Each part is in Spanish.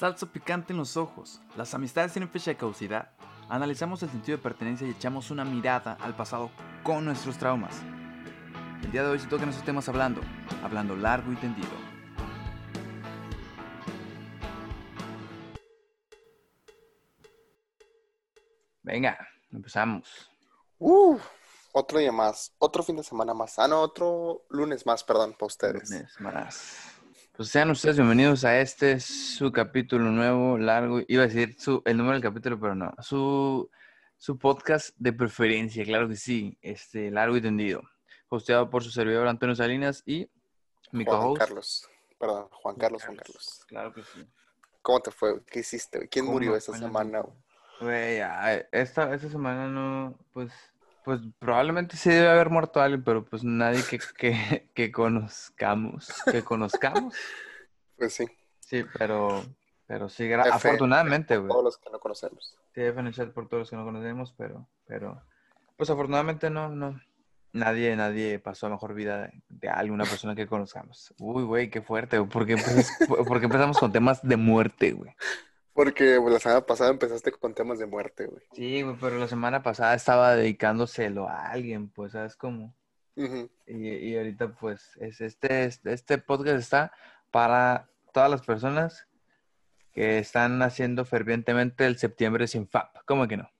Salsa picante en los ojos. Las amistades tienen fecha de caducidad. Analizamos el sentido de pertenencia y echamos una mirada al pasado con nuestros traumas. El día de hoy se tocan esos temas hablando, hablando largo y tendido. Venga, empezamos. Uh, otro día más, otro fin de semana más. Ah, no, otro lunes más, perdón, para ustedes. Lunes más. Pues sean ustedes bienvenidos a este su capítulo nuevo, largo. Iba a decir su, el número del capítulo, pero no. Su, su podcast de preferencia, claro que sí. Este, largo y tendido. Hosteado por su servidor Antonio Salinas y mi Juan. Carlos, perdón, Juan Carlos, Juan Carlos. Claro que sí. ¿Cómo te fue? ¿Qué hiciste? ¿Quién ¿Cómo murió esta semana? Güey, esta, esta semana no, pues, pues probablemente sí debe haber muerto alguien, pero pues nadie que, que, que conozcamos, que conozcamos. Pues sí, Sí, pero, pero sí, F, afortunadamente, güey. todos los que no conocemos. Sí, F en el chat por todos los que no conocemos, pero, pero, pues afortunadamente no, no, nadie, nadie pasó a mejor vida de, de alguna persona que conozcamos. Uy, güey, qué fuerte, güey, ¿por qué empezas- por qué empezamos con temas de muerte, güey? Porque pues, la semana pasada empezaste con temas de muerte, güey. Sí, güey, pero la semana pasada estaba dedicándoselo a alguien, pues, ¿sabes cómo? Ujú. Y, y ahorita, pues, es, este, este, este podcast está para todas las personas que están haciendo fervientemente el septiembre sin FAP. ¿Cómo que no?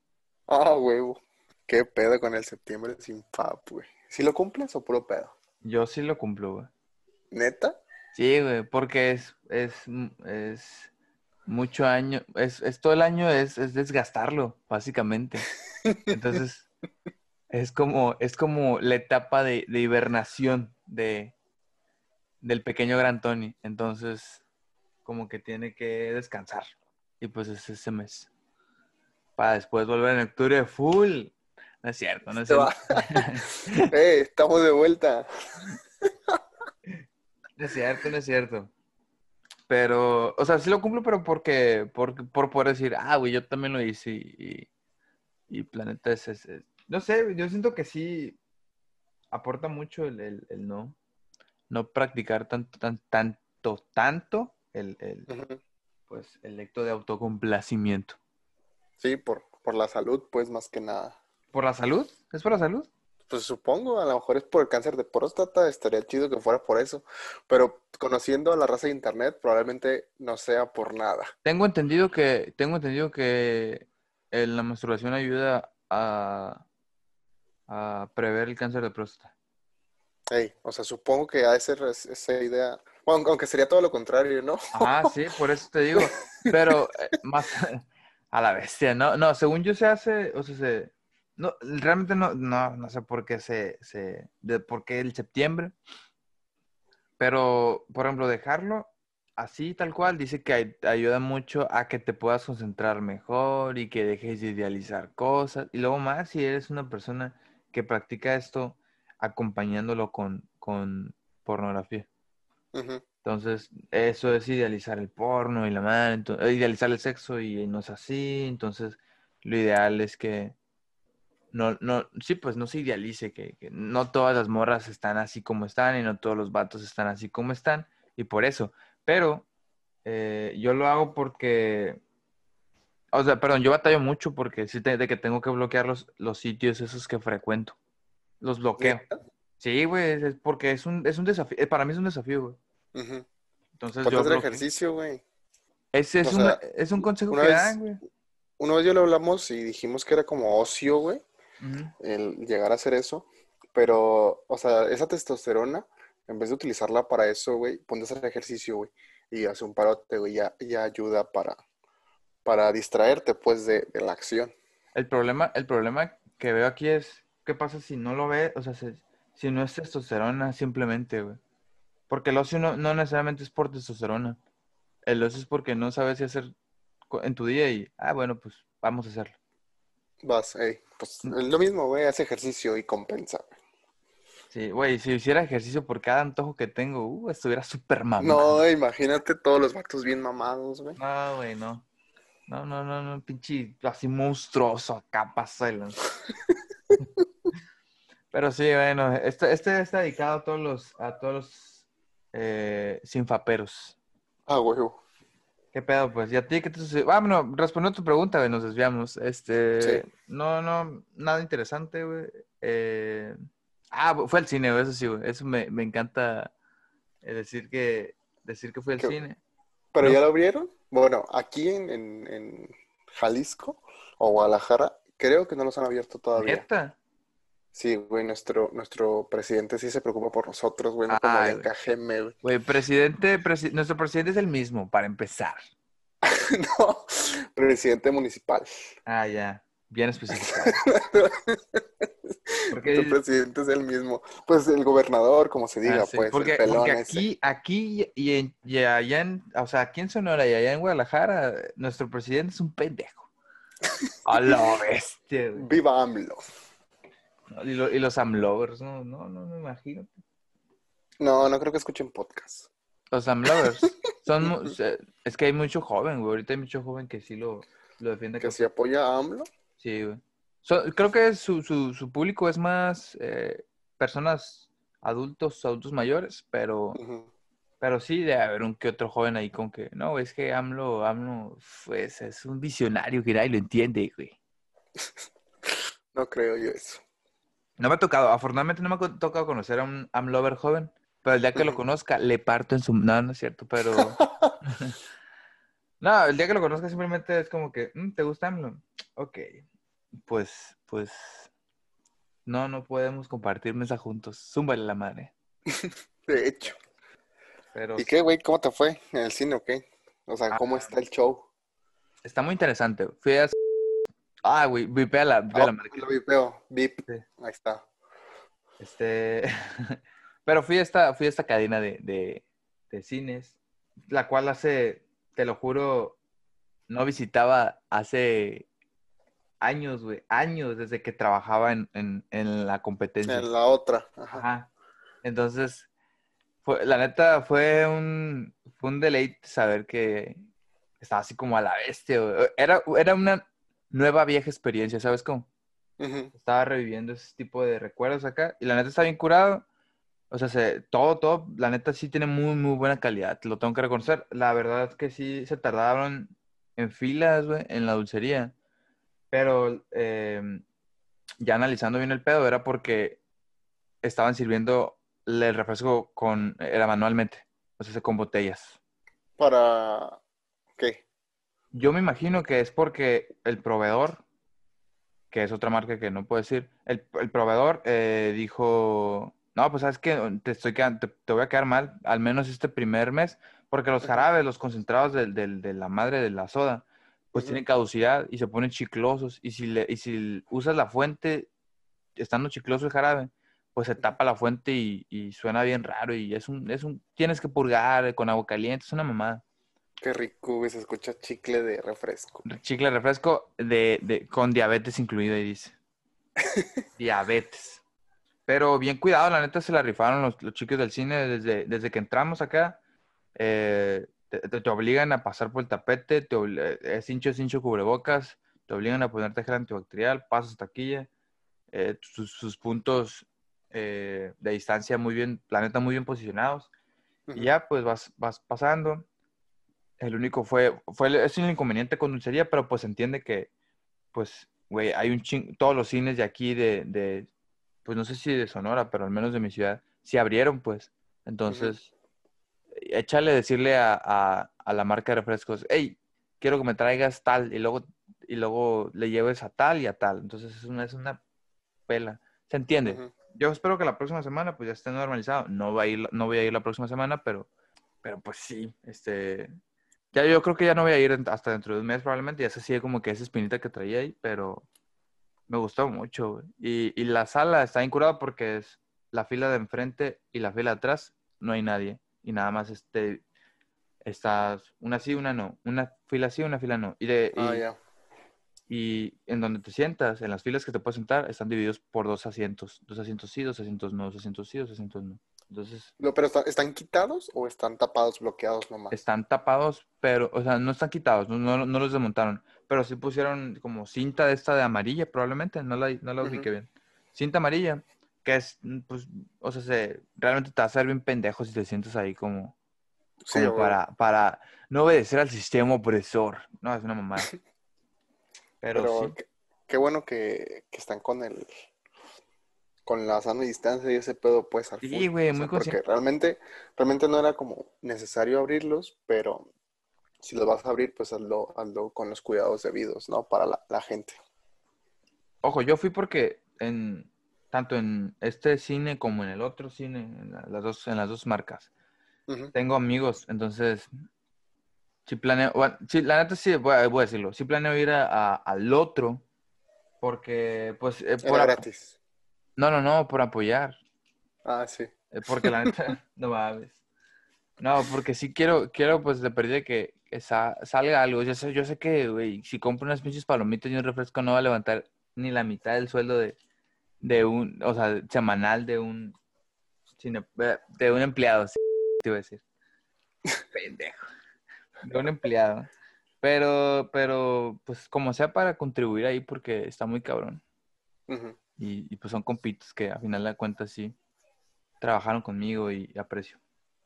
Ah, huevo. ¿Qué pedo con el septiembre sin FAP, güey? ¿Sí lo cumples o puro pedo? Yo sí lo cumplo, güey. ¿Neta? Sí, güey, porque es, es, es mucho año, es, es todo el año es, es desgastarlo, básicamente. Entonces, es como, es como la etapa de, de hibernación de, del pequeño Gran Tony. Entonces, como que tiene que descansar. Y pues es ese mes. Para después volver en octubre full. No es cierto, no es cierto. ¡Eh, estamos de vuelta! No es cierto, no es cierto. Pero, o sea, sí lo cumplo, pero porque, por, por poder decir, ah, güey, yo también lo hice y, y Planeta es, es- es- No sé, yo siento que sí aporta mucho el, el- el no, no practicar tanto, tan, tanto, tanto el, el, pues, el acto de autocomplacimiento. Sí, por, por la salud, pues, más que nada. ¿Por la salud? ¿Es por la salud? Pues supongo, a lo mejor es por el cáncer de próstata, estaría chido que fuera por eso, pero conociendo a la raza de internet, probablemente no sea por nada. Tengo entendido que, tengo entendido que la masturbación ayuda a, a prever el cáncer de próstata. Ey, o sea, supongo que es- esa idea, bueno, aunque sería todo lo contrario, ¿no? Ajá, sí, por eso te digo. Pero eh, más a la bestia, ¿no? No, según yo se hace, o sea, se, no, realmente no, no, no sé por qué se, se, de por qué el septiembre. Pero, por ejemplo, dejarlo así, tal cual, dice que ay- ayuda mucho a que te puedas concentrar mejor y que dejes de idealizar cosas. Y luego más si eres una persona que practica esto acompañándolo con, con pornografía. Entonces, eso es idealizar el porno y la madre, ento- eh, idealizar el sexo y no es así. Entonces, lo ideal es que no, no, sí, pues no se idealice, que, que no todas las morras están así como están y no todos los vatos están así como están, y por eso. Pero eh, yo lo hago porque, o sea, perdón, yo batallo mucho porque sí, te- de que tengo que bloquear los, los sitios esos que frecuento. Los bloqueo. Sí, güey, es- porque es un, es un desafío, eh, para mí es un desafío, güey. Entonces yo bloqueo. ejercicio, güey. Ese es, O un, es un consejo que vez- dan, güey. Una vez yo lo hablamos y dijimos que era como ocio, güey, El llegar a hacer eso, pero, o sea, esa testosterona, en vez de utilizarla para eso, güey, ponte a hacer ejercicio, güey, y hace un parote, güey, ya, ya ayuda para, para distraerte, pues, de, de la acción. El problema, el problema que veo aquí es, ¿qué pasa si no lo ves? O sea, si, si no es testosterona simplemente, güey. Porque el ocio no, no necesariamente es por testosterona. El ocio es porque no sabes qué hacer en tu día y, ah, bueno, pues vamos a hacerlo. Vas, ey, pues, Mm. lo mismo, güey, hace ejercicio y compensa, güey. Sí, güey, si hiciera ejercicio por cada antojo que tengo, uh, estuviera súper mamado. No, imagínate todos los vatos bien mamados, güey. No, güey, no. No, no, no, no, pinche, así monstruoso acá pasa Pero sí, bueno, este, este está dedicado a todos los, a todos los eh, sinfaperos. Ah, güey. ¿Qué pedo? Pues, ya ti qué te sucedió? Ah, bueno, respondiendo a tu pregunta, güey, nos desviamos. Este, Sí. no, no, nada interesante, güey. Eh, ah, fue al cine, güey, eso sí, güey. Eso me, me encanta eh, decir que, decir que fue al cine. ¿Pero No. ya lo abrieron? Bueno, aquí en, en, en Jalisco o Guadalajara, creo que no los han abierto todavía. ¿Neta? Sí, güey, nuestro, nuestro presidente sí se preocupa por nosotros, güey, no como Ay, allá en güey. Güey. Presidente, presi- nuestro presidente es el mismo, para empezar. No, presidente municipal. Ah, ya, bien específico. Porque, Nuestro presidente es el mismo. Pues el gobernador, como se diga, ah, sí, pues, porque, el pelón porque ese. aquí, aquí y, en- y allá en, o sea, aquí en Sonora y allá en Guadalajara, nuestro presidente es un pendejo. A la bestia, güey. Viva AMLO. Y, lo- y los amlovers, no, no, no me imagino. No, no creo que escuchen podcast. Los amlovers son, se- es que hay mucho joven, güey. Ahorita hay mucho joven que sí lo, lo defiende. Que si apoya a AMLO. Sí, güey. So- creo que su, su, su público es más eh, personas adultos, adultos mayores, pero, pero sí debe haber un que otro joven ahí con que, no, es que AMLO, AMLO, pues es un visionario que nadie lo entiende, güey. No creo yo eso. No me ha tocado, afortunadamente no me ha tocado conocer a un AMLover joven, pero el día que lo conozca, le parto en su... No, no es cierto, pero... No, el día que lo conozca simplemente es como que, "Mm, ¿te gusta AMLO? Ok, pues, pues, no, no podemos compartir mesa juntos. Zúmbale la madre. De hecho. Pero ¿Y qué, güey? ¿Cómo te fue en el cine o qué? O sea, ¿cómo Ah. está el show? está muy interesante. Fui a... Ah, güey, vipea la, vipea la Oh, marca. lo vipeo. Vip. Sí. Ahí está. Este, pero fui a esta, fui a esta cadena de, de, de cines, la cual hace, te lo juro, no visitaba hace años, güey, años desde que trabajaba en, en, en la competencia. En la otra. Ajá. Ajá. Entonces, fue, la neta fue un, fue un deleite saber que estaba así como a la bestia, güey. Era, era una nueva vieja experiencia, ¿sabes cómo? Estaba reviviendo ese tipo de recuerdos acá. Y la neta está bien curado. O sea, se- todo, todo, la neta sí tiene muy, muy buena calidad. Lo tengo que reconocer. La verdad es que sí se tardaron en filas, güey, en la dulcería. Pero eh, ya analizando bien el pedo, era porque estaban sirviendo el refresco con, era manualmente. O sea, con botellas. Para. ¿Qué? Yo me imagino que es porque el proveedor, que es otra marca que no puedo decir, el, el proveedor eh, dijo, no, pues sabes que te, estoy quedando- te, te voy a quedar mal, al menos este primer mes, porque los jarabes, los concentrados del- de la madre de la soda, pues tienen caducidad y se ponen chiclosos. Y si, le, y si usas la fuente, estando chicloso el jarabe, pues se tapa la fuente y, y suena bien raro y es un, es un, tienes que purgar con agua caliente, es una mamada. Qué rico, güey. Se escucha chicle de refresco. Chicle de refresco de, de- con diabetes incluido, ahí dice. diabetes. Pero bien cuidado, la neta se la rifaron los, los chicos del cine desde, desde que entramos acá. eh, te, te- te obligan a pasar por el tapete, te eh, es hincho, es hincho cubrebocas, te obligan a ponerte gel antibacterial, pasas taquilla, eh, sus, sus puntos eh, de distancia muy bien, la neta muy bien posicionados. Y ya, pues vas, vas pasando. El único fue, fue el- es un inconveniente con dulcería, pero pues entiende que, pues, güey, hay un ching, todos los cines de aquí, de, de, pues no sé si de Sonora, pero al menos de mi ciudad, sí abrieron, pues. Entonces, échale decirle a, a, a la marca de refrescos, hey, quiero que me traigas tal, y luego, y luego le lleves a tal y a tal. Entonces, es una, es una pela. ¿Se entiende? Yo espero que la próxima semana pues ya esté normalizado. No va a ir, no voy a ir la próxima semana, pero, pero pues sí, este, ya yo creo que ya no voy a ir hasta dentro de un mes probablemente. Ya se sigue como que esa espinita que traía ahí, pero me gustó mucho. güey. Y, y la sala está incurada porque es la fila de enfrente y la fila de atrás no hay nadie y nada más este estás una sí, una no, una fila sí, una fila no. Y de y- ya. y en donde te sientas, en las filas que te puedes sentar, están divididos por dos asientos. Dos asientos sí, dos asientos no, dos asientos sí, dos asientos no. Entonces, No, pero ¿están, ¿están quitados o están tapados, bloqueados nomás? están tapados, pero, o sea, no están quitados, no, no, no los desmontaron. Pero sí pusieron como cinta de esta de amarilla, probablemente, no la, no la ubiqué bien. Cinta amarilla, que es, pues, o sea, se, realmente te va a hacer bien pendejo si te sientes ahí como, Sí, como para, para, no obedecer al sistema opresor. No, es una mamada. Pero, Pero sí. qué, qué bueno que, que están con el con la sana distancia y ese pedo pues al Sí, güey, O sea, muy porque consciente. realmente, realmente no era como necesario abrirlos, pero si los vas a abrir, pues hazlo, hazlo con los cuidados debidos, ¿no? Para la, la gente. Ojo, yo fui porque en tanto en este cine como en el otro cine, en la- las dos, en las dos marcas, tengo amigos, entonces sí planeo, bueno, sí, la neta sí, voy a, voy a decirlo, sí planeo ir a- a- al otro porque, pues, eh, por Era gratis. No, no, no, por apoyar, Ah, sí. eh, porque la neta, no mames. No, porque sí quiero, quiero pues de perdida que, que sa- salga algo. Yo sé, yo sé que, güey, si compro unas pinches palomitas y un refresco no va a levantar ni la mitad del sueldo de, de un, o sea, semanal de un, eh, de un empleado, sí, te iba a decir. Pendejo. De un empleado. Pero, pero, pues como sea para contribuir ahí porque está muy cabrón. Y, y, pues son compitos que a final de cuentas sí trabajaron conmigo y aprecio.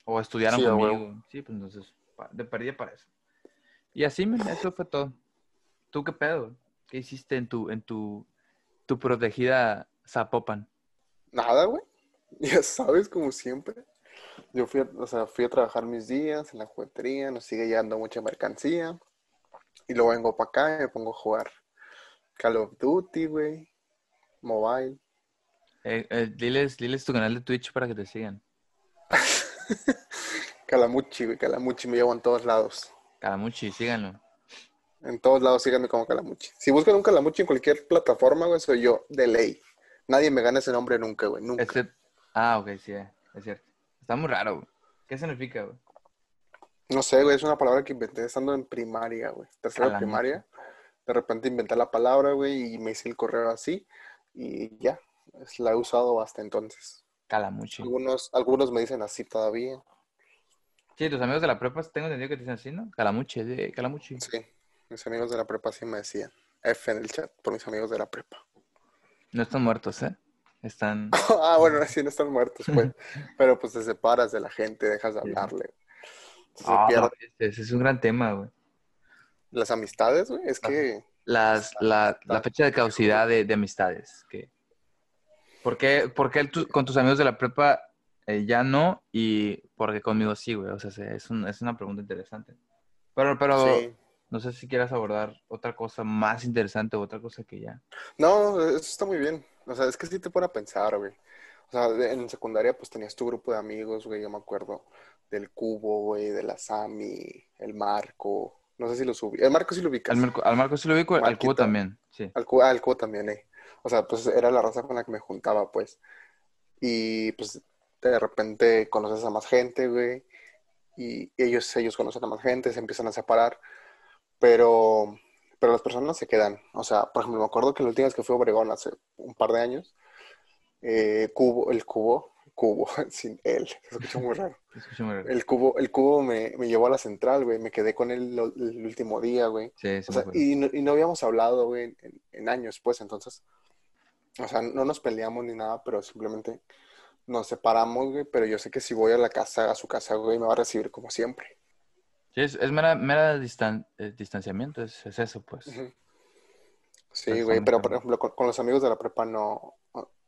O estudiaron Sí, conmigo. Sí, pues entonces, de perdida para eso. Y así, eso fue todo. ¿Tú qué pedo? ¿Qué hiciste en tu, en tu, tu protegida Zapopan? Nada, güey. Ya sabes, como siempre. Yo fui a, o sea, fui a trabajar mis días en la juguetería, nos sigue llegando mucha mercancía. Y luego vengo para acá y me pongo a jugar Call of Duty, güey. Mobile. Eh, eh, diles, diles tu canal de Twitch para que te sigan. Calamuchi, güey. Calamuchi me llevo en todos lados. Calamuchi, síganlo. En todos lados síganme como Calamuchi. Si buscan un Calamuchi en cualquier plataforma, güey, soy yo, de ley. Nadie me gana ese nombre nunca, güey. Nunca. Este... Ah, ok, sí, eh, es cierto. Está muy raro, güey. ¿Qué significa, güey? No sé, güey, es una palabra que inventé estando en primaria, güey. Tercera Calamuchi. primaria. De repente inventé la palabra, güey, y me hice el correo así. Y ya, es- la he usado hasta entonces. Calamuchi. Algunos, algunos me dicen así todavía. Sí, tus amigos de la prepa, tengo entendido que te dicen así, ¿no? Calamuchi, de Calamuchi. Sí, mis amigos de la prepa sí me decían. F en el chat por mis amigos de la prepa. No están muertos, ¿eh? Están... ah, bueno, así no están muertos, pues. Pero pues te separas de la gente, dejas de Sí. hablarle. Se Ah, es un gran tema, güey. las amistades, güey. Es que Las, la, la fecha de caducidad de, de amistades. Que... ¿Por qué, por qué tu- con tus amigos de la prepa eh, ya no y por qué conmigo sí, güey? O sea, se- es, un- es una pregunta interesante. Pero, pero sí. no sé si quieras abordar otra cosa más interesante o otra cosa que ya. No, eso está muy bien. O sea, es que sí te pone a pensar, güey. O sea, en secundaria pues tenías tu grupo de amigos, güey. Yo me acuerdo del Cubo, güey, de la Sami, el Marco. No sé si lo subí. El Marco sí lo ubicas. Al, Marco, al Marco sí lo ubico, al. Cubo también, sí. Al Cubo, al Cubo también, eh. O sea, pues era la raza con la que me juntaba, pues. Y pues de repente conoces a más gente, güey. Y ellos, ellos conocen a más gente, se empiezan a separar. Pero, pero las personas se quedan. O sea, por ejemplo, me acuerdo que la última vez que fui a Obregón hace un par de años, eh, Cubo, el Cubo, Cubo, sin él, se escucha muy raro. Escucha muy raro. El Cubo, el Cubo me, me llevó a la central, güey. Me quedé con él lo- el último día, güey. Sí, sí O sea, y no, y no habíamos hablado, güey, en, en años, pues, entonces, o sea, no nos peleamos ni nada, pero simplemente nos separamos, güey, pero yo sé que si voy a la casa, a su casa, güey, me va a recibir como siempre. Sí, es, es mera, mera distan- eh, distanciamiento, es, es eso, pues. Sí, güey, pero por ejemplo, con, con los amigos de la prepa no,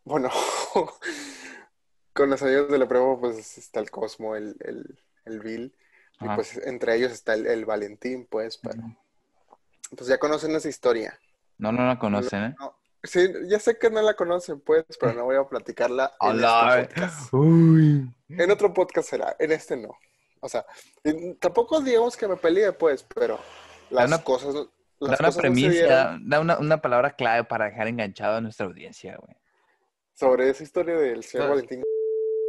bueno, con los amigos de la prepa, pues, está el Cosmo, el, el, el Bill, y pues entre ellos está el, el Valentín, pues, pero, pues ya conocen esa historia. No, no la conocen, ¿eh? No, sí, ya sé que no la conocen, pues, pero no voy a platicarla en Hola, este podcast. Uy. En otro podcast será, en este no. O sea, tampoco digamos que me peleé, pues, pero las una- cosas, Da las una cosas no premisa, dieron da una, una palabra clave para dejar enganchado a nuestra audiencia, güey. sobre esa historia del señor No, Valentín.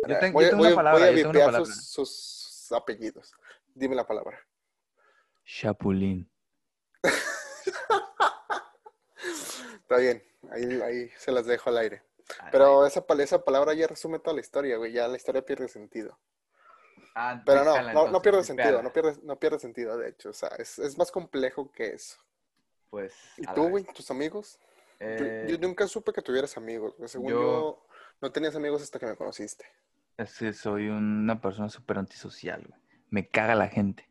Yo tengo, Voy a- yo tengo voy a- una palabra, voy a yo tengo una vipear palabra. sus, sus apellidos. Dime la palabra. Chapulín. Está bien, ahí, ahí se las dejo al aire. Pero esa, esa palabra ya resume toda la historia, güey. Ya la historia pierde sentido. Ah, Pero no, no, no entonces, pierde sentido, no pierde, no pierde sentido, de hecho. O sea, es, es más complejo que eso. Pues. ¿Y tú, güey? ¿Tus amigos? Yo- Eh, Yo nunca supe que tuvieras amigos. Según yo- yo, no tenías amigos hasta que me conociste. Es que soy una persona súper antisocial, güey. Me caga la gente.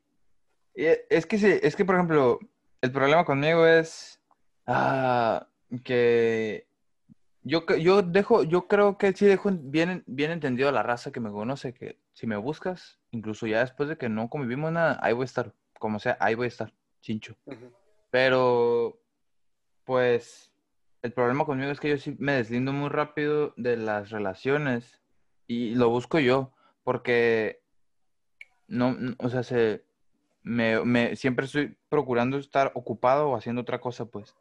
Eh, Es que sí, es que, por ejemplo, el problema conmigo es ah, que yo, que- yo dejo, yo creo que sí dejo bien, bien entendido a la raza que me conoce, que si me buscas, incluso ya después de que no convivimos nada, ahí voy a estar, como sea, ahí voy a estar, chincho. Pero, pues, el problema conmigo es que yo sí me deslindo muy rápido de las relaciones y lo busco yo, porque no, o sea, se, me, me, siempre estoy procurando estar ocupado o haciendo otra cosa, pues.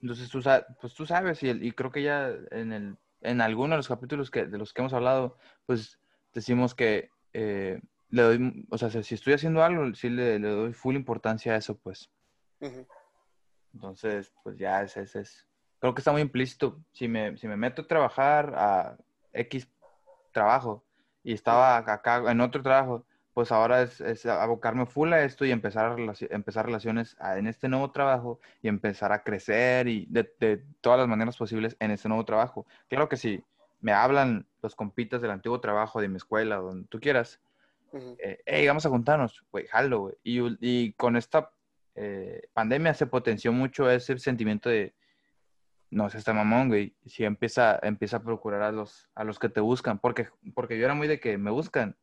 Entonces, tú, pues tú sabes, y, el- y creo que ya en, el, en alguno de los capítulos que, de los que hemos hablado, pues decimos que eh, le doy, o sea, si estoy haciendo algo, sí le, le doy full importancia a eso, pues. Entonces, pues ya ese es, es- Creo que está muy implícito. Si me, si me meto a trabajar a X trabajo y estaba acá en otro trabajo, pues ahora es, es abocarme full a esto y empezar, a empezar relaciones a- en este nuevo trabajo y empezar a crecer y de, de todas las maneras posibles en este nuevo trabajo. Claro que si me hablan los compitas del antiguo trabajo, de mi escuela, donde tú quieras, eh, hey, vamos a juntarnos, güey, jalo, güey. Y, y con esta eh, pandemia se potenció mucho ese sentimiento de, no es este mamón, güey. Si empieza, empieza a procurar a los, a los que te buscan, porque, porque yo era muy de que me buscan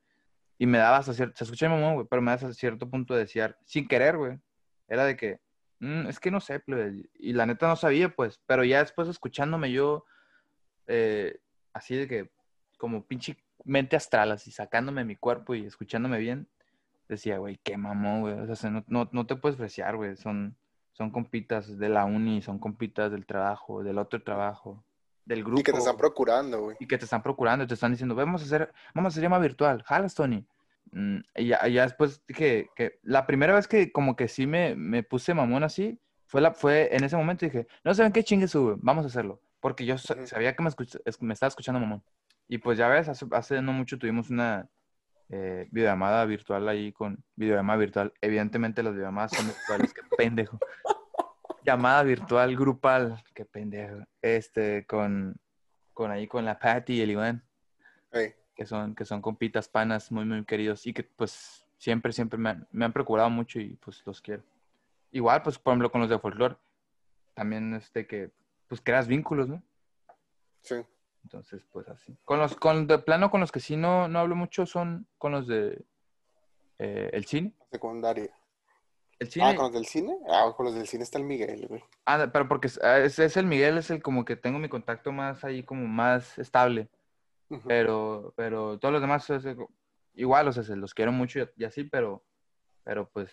y me daba hasta cierto, se escucha mamón, güey, pero me das a cierto punto de desear, sin querer, güey. Era de que, "Mm, es que no sé, plebe", y la neta no sabía, pues, pero ya después escuchándome yo, eh, así de que, como pinche mente astral, así sacándome mi cuerpo y escuchándome bien, decía, güey, qué mamón, güey. O sea, no, no, no te puedes apreciar, güey. Son, son compitas de la uni, son compitas del trabajo, del otro trabajo, del grupo. Y que te están procurando, güey. y que te están procurando, te están diciendo, vamos a hacer, vamos a hacer llama virtual, jalas, Tony. Mm, y ya, ya después dije que la primera vez que como que sí me, me puse mamón así, fue, la, fue en ese momento dije, no saben qué chingue sube, vamos a hacerlo. Porque yo sa- Ujú. sabía que me, escuch- es- me estaba escuchando mamón. Y pues ya ves, hace, hace no mucho tuvimos una eh, videollamada virtual ahí con videollamada virtual. Evidentemente las videollamadas son virtuales, qué pendejo. Llamada virtual grupal, qué pendejo. Este, con, con ahí con la Patty y el Iván que son, que son compitas panas muy, muy queridos y que pues siempre, siempre me han, me han procurado mucho y pues los quiero. Igual, pues por ejemplo con los de folclore, también este que pues creas vínculos, ¿no? Sí. Entonces, pues así. Con los, con de plano con los que sí no, no hablo mucho son con los de eh, el cine. Secundaria. El cine, Ah, ¿con los del cine? Ah, con los del cine está el Miguel, güey. ah, pero porque es, ah, es- es el Miguel, es el como que tengo mi contacto más ahí como más estable. Pero, pero todos los demás es, igual, o sea, se los quiero mucho y, y así, pero, pero pues,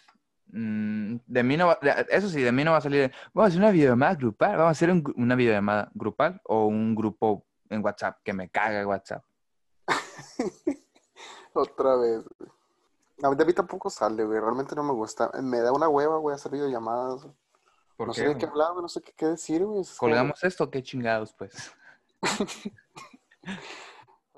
mm, de mí no va, eso sí, de mí no va a salir, vamos a hacer una videollamada grupal, vamos a hacer un una videollamada grupal o un grupo en WhatsApp, que me caga WhatsApp. Otra vez, güey. A mí de mí tampoco sale, güey. Realmente no me gusta. Me da una hueva, güey, hacer videollamadas. güey. ¿Por No qué, sé de güey? qué hablar, güey. No sé qué, qué decir, güey. Es como- ¿Colgamos esto? ¿Qué chingados, pues?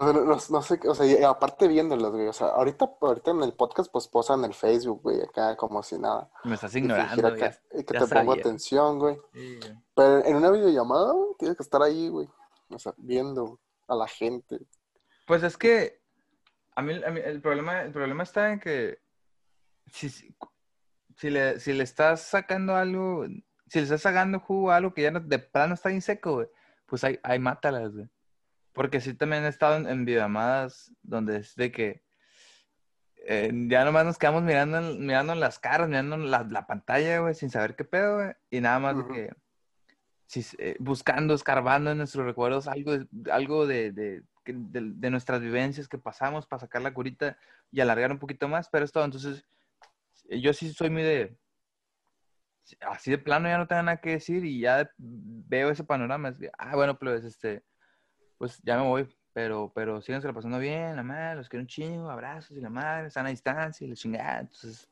O sea, no, no- no sé, o sea, y aparte viéndolas, güey. O sea, ahorita, ahorita en el podcast, pues posan el Facebook, güey, acá como si nada. Me estás ignorando, acá, ya, y que ya te pongo atención, güey. Sí, güey. Pero en una videollamada, güey, tienes que estar ahí, güey. O sea, viendo a la gente. Pues es que a mí, a mí el, problema, el problema está en que si, si, le, si le estás sacando algo, si le estás sacando jugo a algo que ya no- de plano está bien seco, güey, pues ahí, ahí mátalas, güey. Porque sí también he estado en, en videollamadas donde es de que eh, ya nomás nos quedamos mirando, mirando las caras, mirando la, la pantalla, güey, sin saber qué pedo, güey. Y nada más de Ujú. que eh, buscando, escarbando en nuestros recuerdos algo, algo de, de, de- nuestras vivencias que pasamos para sacar la curita y alargar un poquito más, pero es todo. Entonces, eh, yo sí soy muy de... Así de plano ya no tengo nada que decir y ya veo ese panorama. Es que, ah, bueno, pues este, pues ya me voy. Pero, pero síganse pasando bien, la madre, los quiero un chingo, abrazos y la madre, están a distancia y la chingada. Entonces,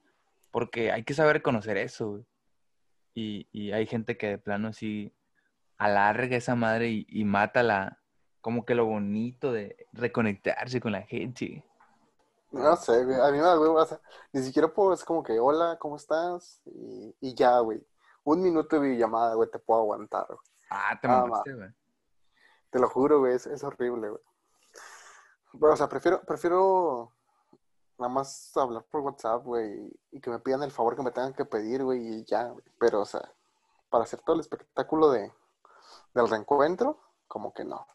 porque hay que saber reconocer eso, y hay gente que de plano sí alarga esa madre y, y mata la, como que lo bonito de reconectarse con la gente. No sé, güey. A mí me da. O sea, ni siquiera puedo, es como que, hola, ¿cómo estás? Y, y ya, güey. Un minuto de videollamada, güey, te puedo aguantar, güey. Ah, te mamaste, güey. Te lo juro, güey, es, es horrible, güey. Pero, o sea, prefiero, prefiero nada más hablar por WhatsApp, güey, y que me pidan el favor que me tengan que pedir, güey, y ya, güey. Pero, o sea, para hacer todo el espectáculo de, del reencuentro, como que no.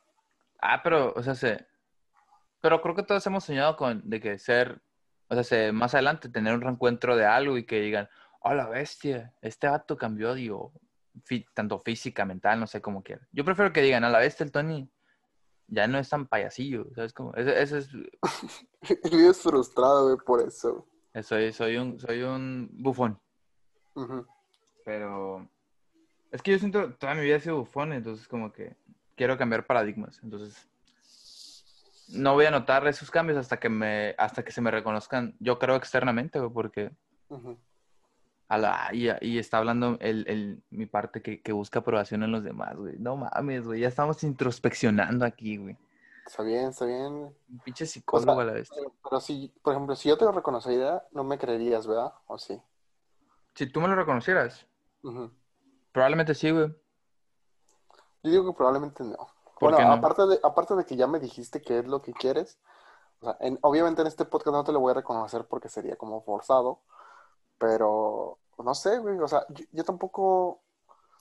Ah, pero, o sea, se... Pero creo que todos hemos soñado con de que ser, o sea, se- más adelante tener un reencuentro de algo y que digan, oh, la bestia, este vato cambió, digo, tanto física, mental, no sé cómo quiera. Yo prefiero que digan, a la bestia, el Tony ya no es tan payasillo, ¿sabes cómo? Ese, ese es, Vives frustrado, güey, por eso. soy, soy un, soy un bufón. Pero es que yo siento toda mi vida he sido bufón, entonces como que quiero cambiar paradigmas. Entonces no voy a notar esos cambios hasta que me, hasta que se me reconozcan, yo creo externamente, güey, porque Ujú. a la, y, y está hablando el, el- mi parte que, que busca aprobación en los demás, güey. No mames, güey, ya estamos introspeccionando aquí, güey. Está bien, está bien. Un pinche psicólogo a la vez. Pero, pero si, por ejemplo, si yo te lo reconociera, no me creerías, ¿verdad? ¿O sí? Si tú me lo reconocieras, Ujú. Probablemente sí, güey. Yo digo que probablemente no. ¿Por Bueno, no? aparte de, aparte de que ya me dijiste qué es lo que quieres, o sea, en- obviamente en este podcast no te lo voy a reconocer porque sería como forzado, pero no sé, güey, o sea, yo, yo tampoco,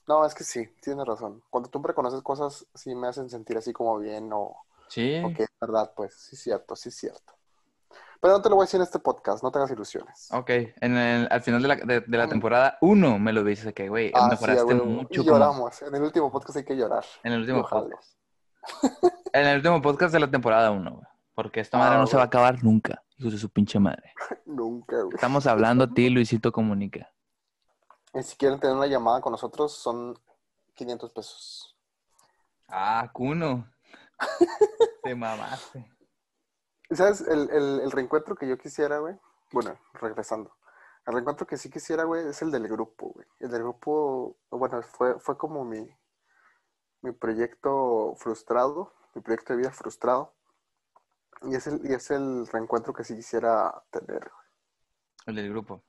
no, es que sí, tienes razón. Cuando tú me reconoces cosas, sí me hacen sentir así como bien o, Sí. o que es verdad, pues, sí es cierto, sí es cierto. Pero no te lo voy a decir en este podcast, no tengas ilusiones. Ok, en el- al final de la, de, de la temporada uno me lo dices que, güey, Ah, mejoraste mucho Y como- lloramos. En el último podcast hay que llorar. en el último podcast. En el último podcast de la temporada uno, güey. Porque esta madre Ah, no se va a acabar nunca, hijos de su pinche madre. Nunca, güey. Estamos hablando a ti, Luisito Comunica. Y si quieren tener una llamada con nosotros, son 500 pesos. Ah, Cuno. Te mamaste. ¿Sabes? El, el, el reencuentro que yo quisiera, güey. Bueno, regresando. El reencuentro que sí quisiera, güey, es el del grupo, güey. El del grupo, bueno, fue, fue como mi, mi proyecto frustrado, mi proyecto de vida frustrado. Y es el, y es el reencuentro que sí quisiera tener, güey. El del grupo.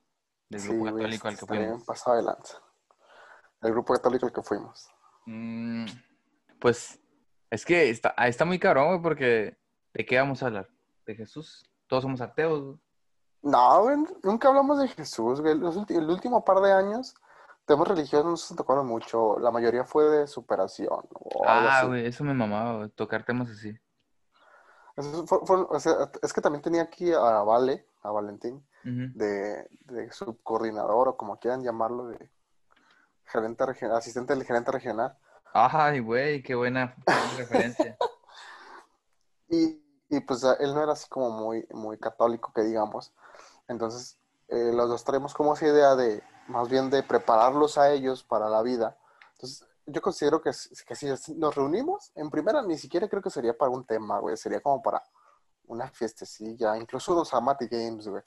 Del grupo católico al que fuimos. pasado de lanza. El grupo católico al que fuimos. Mm, pues es que está, ah, está muy cabrón, güey, porque ¿de qué vamos a hablar? ¿De Jesús? Todos somos ateos. No, güey, nunca hablamos de Jesús, güey. El último par de años, temas religiosos no se tocaron mucho. La mayoría fue de superación o algo Ah, así. güey, eso me mamaba, güey, tocar temas así. Eso fue- fue- o sea, es que también tenía aquí a Vale, a Valentín, de, de subcoordinador o como quieran llamarlo, de gerente regional, asistente del gerente regional. Ay, güey, qué buena, qué buena referencia. Y, y, pues él no era así como muy, muy católico, que digamos. Entonces, eh, los dos traemos como esa idea de, más bien de prepararlos a ellos para la vida. Entonces, yo considero que, que si nos reunimos, en primera ni siquiera creo que sería para un tema, güey. Sería como para una fiestecilla, incluso unos Amati Games, güey.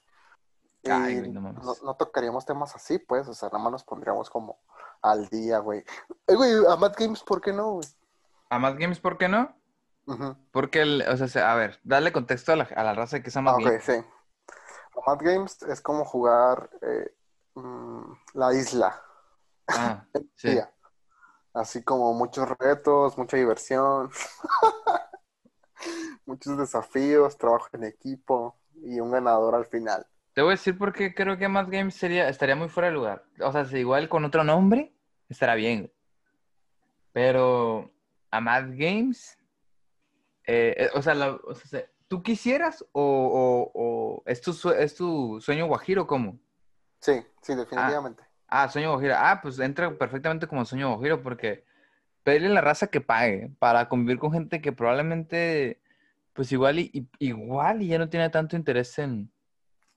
Ay, güey, no mames. no, no tocaríamos temas así, pues, o sea, nada más nos pondríamos como al día, güey. Eh, güey, Amat Games, ¿por qué no, güey? ¿A más games por qué no? Porque, el, o sea, se- a ver, dale contexto a la, a la raza que es a más Ah, ok, games. sí. Amat Games es como jugar eh, mm, la isla. Ah, sí. Así como muchos retos, mucha diversión, muchos desafíos, trabajo en equipo y un ganador al final. Te voy a decir por qué creo que más games sería, estaría muy fuera de lugar. O sea, si igual con otro nombre, estará bien. Pero a Mad Games, eh, eh, o sea, la- o sea, se- ¿tú quisieras o, o- o es, tu, es tu sueño guajiro cómo? Sí, sí, definitivamente. Ah, sueño guajiro. Ah, pues entra perfectamente como sueño guajiro porque pedirle a la raza que pague para convivir con gente que probablemente, pues igual y, igual y ya no tiene tanto interés en,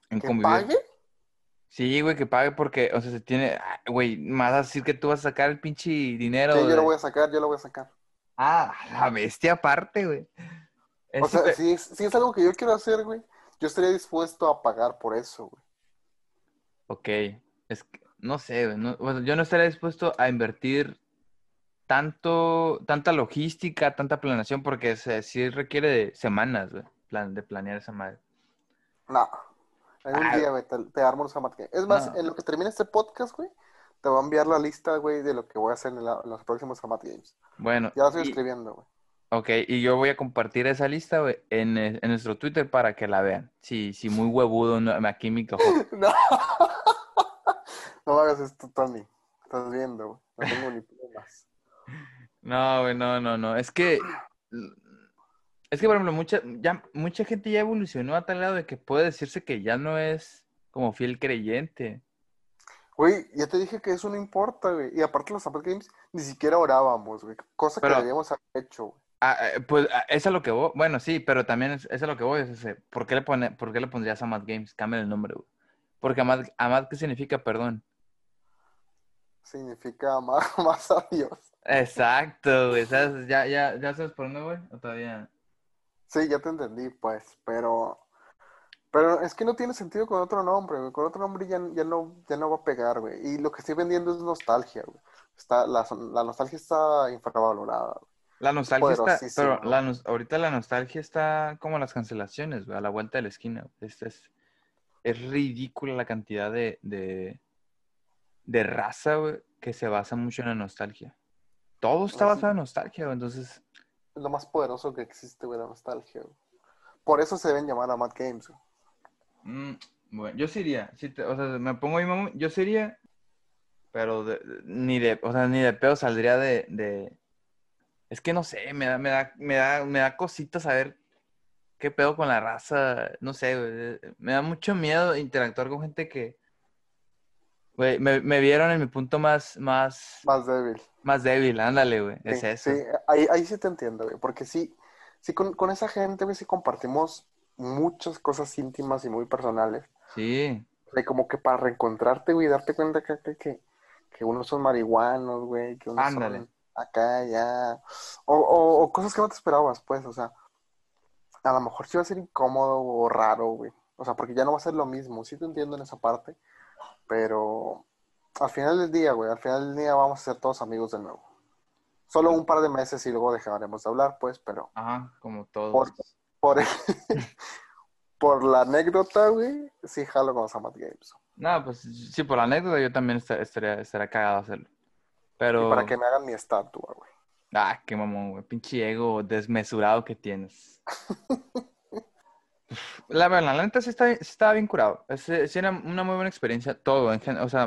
en ¿Que convivir. pague? Sí, güey, que pague porque, o sea, se tiene, ah, güey, más decir que tú vas a sacar el pinche dinero. Sí, yo lo voy a sacar, yo lo voy a sacar. Ah, la bestia aparte, güey. Es O sea, súper- si es, si es algo que yo quiero hacer, güey, yo estaría dispuesto a pagar por eso, güey. Ok, es que, no sé, güey, no- o sea, yo no estaría dispuesto a invertir tanto, tanta logística, tanta planeación, porque se, sí requiere de semanas, güey, plan, de planear esa madre. No. En un Ah. día, güey, te, te armo Amat Games. Es más, No. en lo que termine este podcast, güey, te voy a enviar la lista, güey, de lo que voy a hacer en, la- en los próximos Amat Games. Bueno, Ya la estoy y- escribiendo, güey. Ok, y yo voy a compartir esa lista güey, en, eh, en nuestro Twitter para que la vean. Si, si muy huevudo no, aquí mi cojo. No. no hagas esto, Tony. Estás viendo, güey. No tengo ni más. No, güey, no, no, no. Es que. Es que, por ejemplo, mucha, ya, mucha gente ya evolucionó a tal grado de que puede decirse que ya no es como fiel creyente. Güey, ya te dije que eso no importa, güey. Y aparte los Zapad Games ni siquiera orábamos, güey. Cosa Pero- que debíamos haber hecho, güey. Ah, eh, pues ah, eso es lo que voy. Bueno, sí, pero también es, eso es lo que voy. Es ese, ¿por, qué le pone, ¿Por qué le pondrías a Mad Games? Cambia el nombre, güey. Porque Amad, Amad, ¿qué significa perdón? Significa amar más a Dios. Exacto, güey. ¿Sabes? ¿Ya, ya, ya sabes por dónde voy? ¿O todavía? Sí, ya te entendí, pues, pero... Pero es que no tiene sentido con otro nombre, güey. Con otro nombre ya, ya, no, ya no va a pegar, güey. Y lo que estoy vendiendo es nostalgia, güey. Está, la, la nostalgia está infravalorada. güey. La nostalgia está, pero la, ahorita la nostalgia está como las cancelaciones, güey, a la vuelta de la esquina. Es, es, es ridícula la cantidad de, de, de raza, güey, que se basa mucho en la nostalgia. Todo está basado en nostalgia, güey, entonces... Es lo más poderoso que existe, güey, la nostalgia, güey. Por eso se deben llamar a Mad Games, güey. Mm, bueno, yo sí te- o sea, me pongo mamá, yo sí iría, pero de- de- ni de, o sea, ni de pedo saldría de, de... Es que no sé, me da, me da, me da, me da cosita saber qué pedo con la raza, no sé, güey, eh, me da mucho miedo interactuar con gente que, güey, me, me vieron en mi punto más, más, Más débil. más débil, ándale, güey, es Sí, eso. sí, ahí, ahí sí te entiendo, güey. Porque sí, sí con, con esa gente, güey, sí compartimos muchas cosas íntimas y muy personales. Sí, como que para reencontrarte, güey, darte cuenta que, que, que, que unos son marihuanos, güey, que unos Ándale. son acá, ya. O, o, o cosas que no te esperabas, pues, o sea, a lo mejor sí va a ser incómodo o raro, güey. O sea, porque ya no va a ser lo mismo. Sí te entiendo en esa parte, pero al final del día, güey, al final del día vamos a ser todos amigos de nuevo. Solo un par de meses y luego dejaremos de hablar, pues, pero ajá, como todos. Por- por, por la anécdota, güey, sí jalo con los Amat Games. No, pues sí, por la anécdota yo también esta- estaría, estaría cagado hacerlo. Pero... Y para que me hagan mi estatua, güey. Ah, qué mamón, güey. Pinche ego desmesurado que tienes. La verdad, la neta sí, está, sí estaba bien curado. Sí era una muy buena experiencia, todo. En, o sea,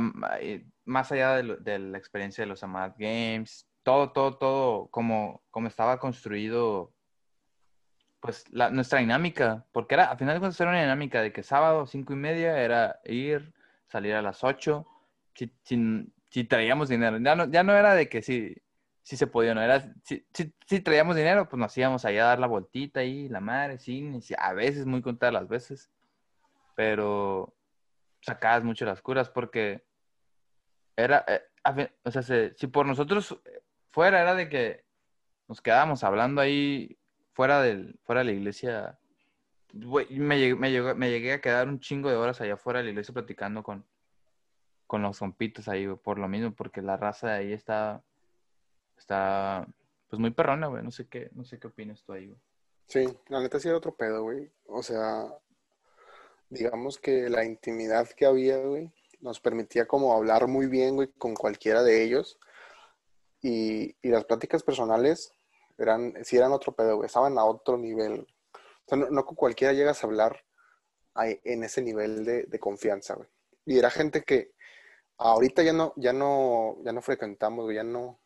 más allá de, lo- de la experiencia de los Amad Games, todo, todo, todo, como, como estaba construido, pues la, nuestra dinámica. Porque era, a final de cuentas, era una dinámica de que sábado, cinco y media, era ir, salir a las ocho, si, si, si traíamos dinero. Ya no, ya no era de que sí, sí se podía, no era, si, si, si traíamos dinero, pues nos íbamos allá a dar la voltita ahí, la madre, sí, a veces, muy contadas las veces, pero sacabas mucho las curas porque era, eh, o sea, se- si por nosotros fuera, era de que nos quedábamos hablando ahí fuera del, fuera de la iglesia. Güey, me llegué, me, llegó- me llegué a quedar un chingo de horas allá fuera de la iglesia platicando con, con los compitos ahí, por lo mismo, porque la raza de ahí está, está, pues muy perrona, güey. No sé qué, no sé qué opinas tú ahí, güey. Sí, la neta sí era otro pedo, güey. O sea, digamos que la intimidad que había, güey, nos permitía como hablar muy bien, güey, con cualquiera de ellos. Y, y las pláticas personales eran, sí eran otro pedo, estaban a otro nivel. No, con cualquiera llegas a hablar en ese nivel de, confianza, güey. Y era gente que ahorita ya no, ya no, ya no frecuentamos, ya no,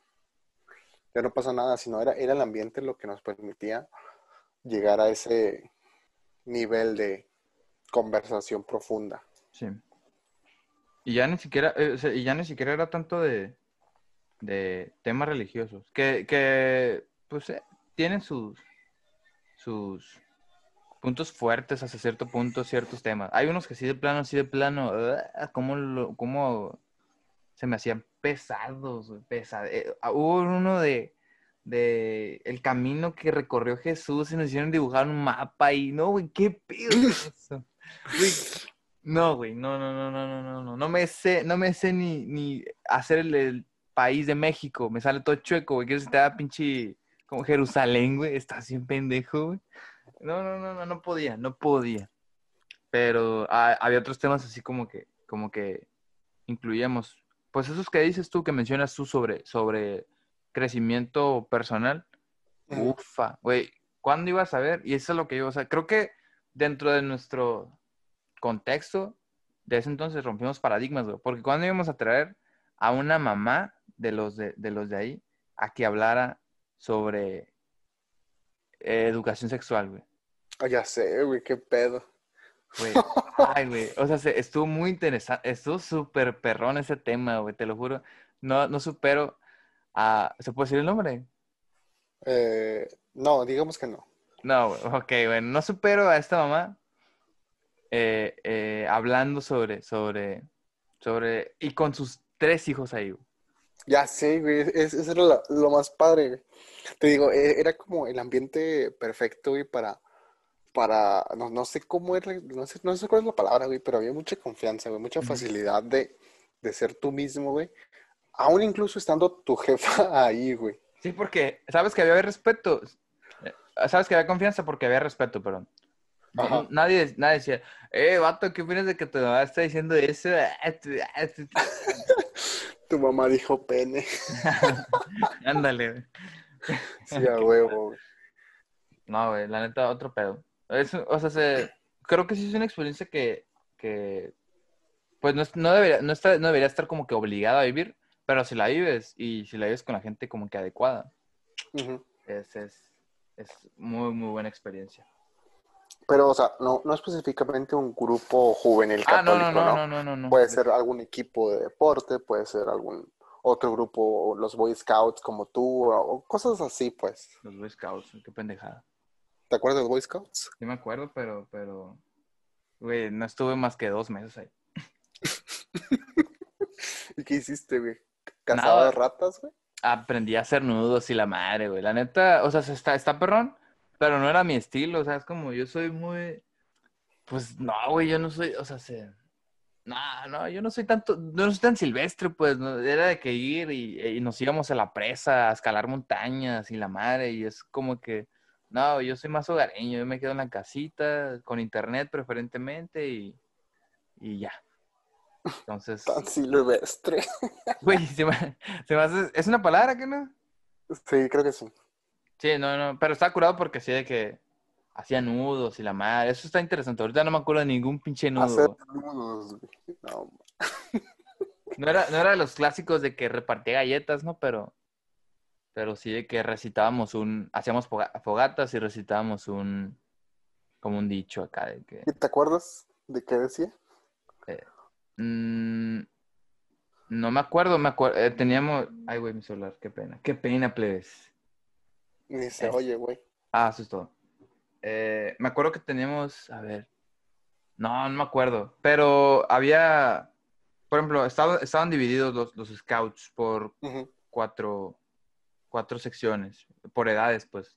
ya no pasa nada, sino era, era el ambiente lo que nos permitía llegar a ese nivel de conversación profunda. Sí. Y ya ni siquiera, eh, y ya ni siquiera era tanto de, de temas religiosos, que, que pues eh, tienen sus, sus puntos fuertes hasta cierto punto, ciertos temas. Hay unos que sí de plano, sí de plano, ah, cómo, lo, cómo se me hacían pesados, güey, pesa- eh, ah, hubo uno de, de el camino que recorrió Jesús y nos hicieron dibujar un mapa y no, güey, qué pedo es eso. Güey, no, güey, no, no, no, no, no, no, no, no me sé, no me sé ni, ni hacer el, el país de México, me sale todo chueco, güey, quiero que te da pinche como Jerusalén, güey, estás bien pendejo, güey. No, no, no, no, no podía, no podía. Pero ah, había otros temas así como que, como que incluíamos, pues esos que dices tú, que mencionas tú sobre, sobre crecimiento personal. Ufa, güey, ¿cuándo ibas a ver? Y eso es lo que yo, o sea, creo que dentro de nuestro contexto, de ese entonces rompimos paradigmas, güey, porque cuando íbamos a traer a una mamá de los de, de los de ahí a que hablara sobre eh, educación sexual, güey. Ah, ya sé, güey, qué pedo. Güey, ay, güey, o sea, se- estuvo muy interesante, estuvo súper perrón ese tema, güey, te lo juro. No, no supero a, ¿se puede decir el nombre? Eh, no, digamos que no. No, güey, ok, bueno, no supero a esta mamá eh, eh, hablando sobre, sobre, sobre, y con sus tres hijos ahí, güey. Ya sé, güey, es- eso era lo, lo más padre, güey. Te digo, e- era como el ambiente perfecto, güey, para, para, no, no sé cómo era, no sé, no sé cuál es la palabra, güey, pero había mucha confianza, güey, mucha facilidad de, de ser tú mismo, güey. Aún incluso estando tu jefa ahí, güey. Sí, porque, ¿sabes que había respeto? Eh, ¿Sabes que había confianza? Porque había respeto, perdón. Ajá. Nadie, nadie decía, eh, vato, ¿qué opinas de que tu mamá está diciendo eso? Tu mamá dijo pene. Ándale. Sí, a huevo, güey. No, güey, la neta, otro pedo. Es, o sea, se- creo que sí es una experiencia que, que pues no, no debería, no, está, no debería estar como que obligada a vivir, pero si la vives y si la vives con la gente como que adecuada, es, es, es muy, muy buena experiencia. Pero, o sea, no, no específicamente un grupo juvenil Ah, no, católico, no, no, ¿no? no, no, no, no. Puede ser algún equipo de deporte, puede ser algún otro grupo, los Boy Scouts como tú, o, cosas así, pues. Los Boy Scouts, qué pendejada. ¿Te acuerdas de los Boy Scouts? Sí me acuerdo, pero, pero, güey, no estuve más que dos meses ahí. ¿Y qué hiciste, güey? ¿Cazabas Nada. ratas, güey? Aprendí a hacer nudos y la madre, güey. La neta, o sea, se está, está perrón, pero no era mi estilo, o sea, es como yo soy muy, pues no, güey, yo no soy, o sea, se... No, no, yo no soy tanto, no soy tan silvestre, pues, no, era de que ir y, y nos íbamos a la presa a escalar montañas y la madre, y es como que, no, yo soy más hogareño, yo me quedo en la casita, con internet preferentemente y, y ya. Entonces, Tan silvestre. güey, se me, se me hace, es una palabra que no. Sí, creo que sí. Sí, no, no, pero está curado porque sí de que hacía nudos y la madre, eso está interesante. Ahorita no me acuerdo de ningún pinche nudo. Hacer nudos, güey. No, No era, no era de los clásicos de que repartía galletas, ¿no? Pero, pero sí de que recitábamos un, hacíamos foga- fogatas y recitábamos un, como un dicho acá de que, ¿Y te acuerdas de qué decía? mm, no me acuerdo, me acuerdo, teníamos, ay güey, mi celular, qué pena, qué pena, plebes. Dice, Es- oye, güey. Ah, eso es todo. Eh, me acuerdo que teníamos, a ver, no, no me acuerdo, pero había, por ejemplo, estaba- estaban divididos los, los scouts por cuatro, cuatro secciones, por edades, pues.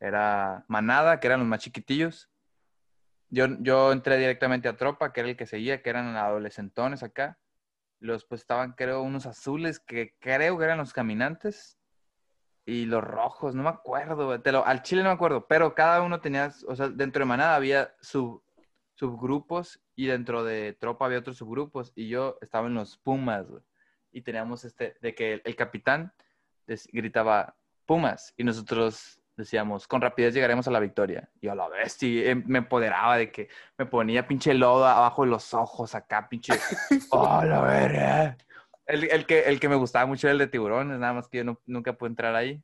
Era manada, que eran los más chiquitillos. Yo, yo entré directamente a tropa, que era el que seguía, que eran adolescentones acá. Los, pues, estaban, creo, unos azules, que creo que eran los caminantes. Y los rojos, no me acuerdo, te lo- al chile no me acuerdo, pero cada uno tenía, o sea, dentro de manada había sub, subgrupos y dentro de tropa había otros subgrupos y yo estaba en los Pumas, güey. Y teníamos este, de que el, el capitán des- gritaba Pumas y nosotros decíamos, con rapidez llegaremos a la victoria. Y a la bestia, y, eh, me empoderaba de que me ponía pinche lodo abajo de los ojos acá, pinche, oh, la verga. El, el que, el que me gustaba mucho era el de tiburones, nada más que yo no- nunca pude entrar ahí.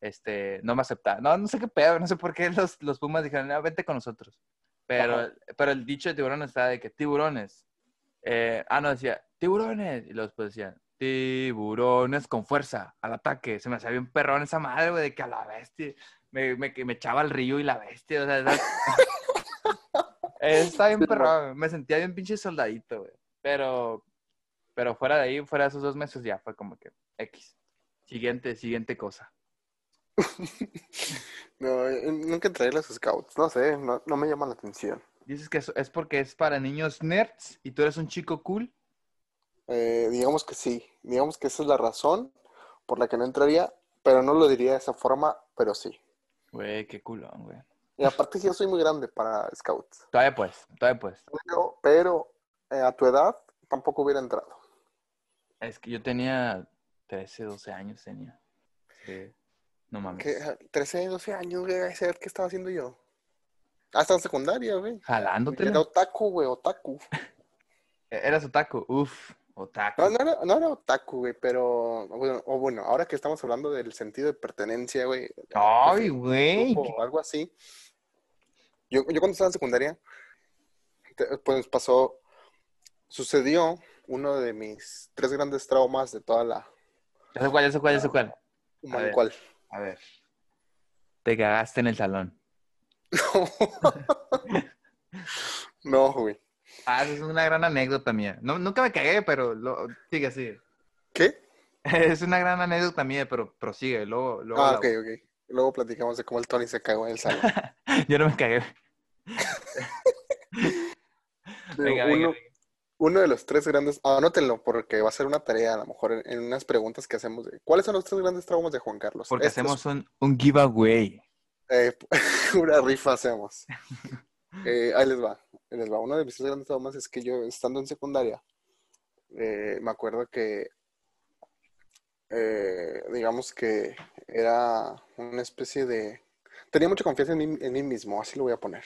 Este, no me aceptaba. No, no sé qué pedo, no sé por qué los, los Pumas dijeron, "Ah, vente con nosotros. Pero, Ajá. pero el dicho de tiburones estaba de que tiburones. Eh, ah, no, decía tiburones. Y luego después decían tiburones con fuerza, al ataque. Se me hacía bien perrón esa madre, güey, de que a la bestia me, me, me echaba al río y la bestia. O sea, Está bien perrón. Me sentía bien pinche soldadito, güey. Pero, pero fuera de ahí, fuera de esos dos meses, ya fue como que X. Siguiente, siguiente cosa. No, nunca entré a los Scouts. No sé, no, no me llama la atención. Dices que eso es porque es para niños nerds y tú eres un chico cool. Eh, digamos que sí. Digamos que esa es la razón por la que no entraría, pero no lo diría de esa forma, pero sí. Güey, qué culón, güey. Y aparte yo soy muy grande para Scouts. Todavía pues, todavía pues. Pero, pero eh, a tu edad tampoco hubiera entrado. Es que yo tenía 13, 12 años tenía. Sí. No mames. ¿Qué? 13, 12 años, güey, a saber qué estaba haciendo yo. Hasta en secundaria, güey. Jalándote. Era otaku, güey, otaku. Eras otaku. Uf, otaku. No, no era, no era otaku, güey, pero, bueno, o bueno, ahora que estamos hablando del sentido de pertenencia, güey. Ay, pues, güey. O algo así. Yo, yo cuando estaba en secundaria, pues pasó, sucedió uno de mis tres grandes traumas de toda la sé cuál, sé cuál, sé cuál. humana. ver. ¿Cuál? A ver. Te cagaste en el salón. No, güey. Ah, esa es una gran anécdota mía. No, nunca me cagué, pero lo, sigue, sigue. ¿Qué? Es una gran anécdota mía, pero prosigue. Luego, luego Ah, la- ok, ok. Luego platicamos de cómo el Tony se cagó en el salón. Yo no me cagué. Venga, venga, venga. Uno de los tres grandes, anótenlo porque va a ser una tarea a lo mejor en, unas preguntas que hacemos. de, ¿Cuáles son los tres grandes traumas de Juan Carlos? Porque Estos, hacemos un, un giveaway. eh, una rifa hacemos. Eh, ahí les va, ahí les va. Uno de mis tres grandes traumas es que yo estando en secundaria, eh, me acuerdo que, eh, digamos que era una especie de... Tenía mucha confianza en mí, en mí mismo, así lo voy a poner.